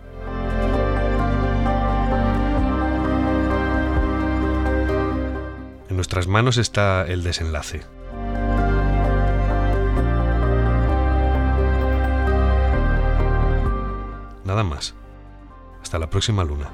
Speaker 3: En nuestras manos está el desenlace. Nada más. Hasta la próxima luna.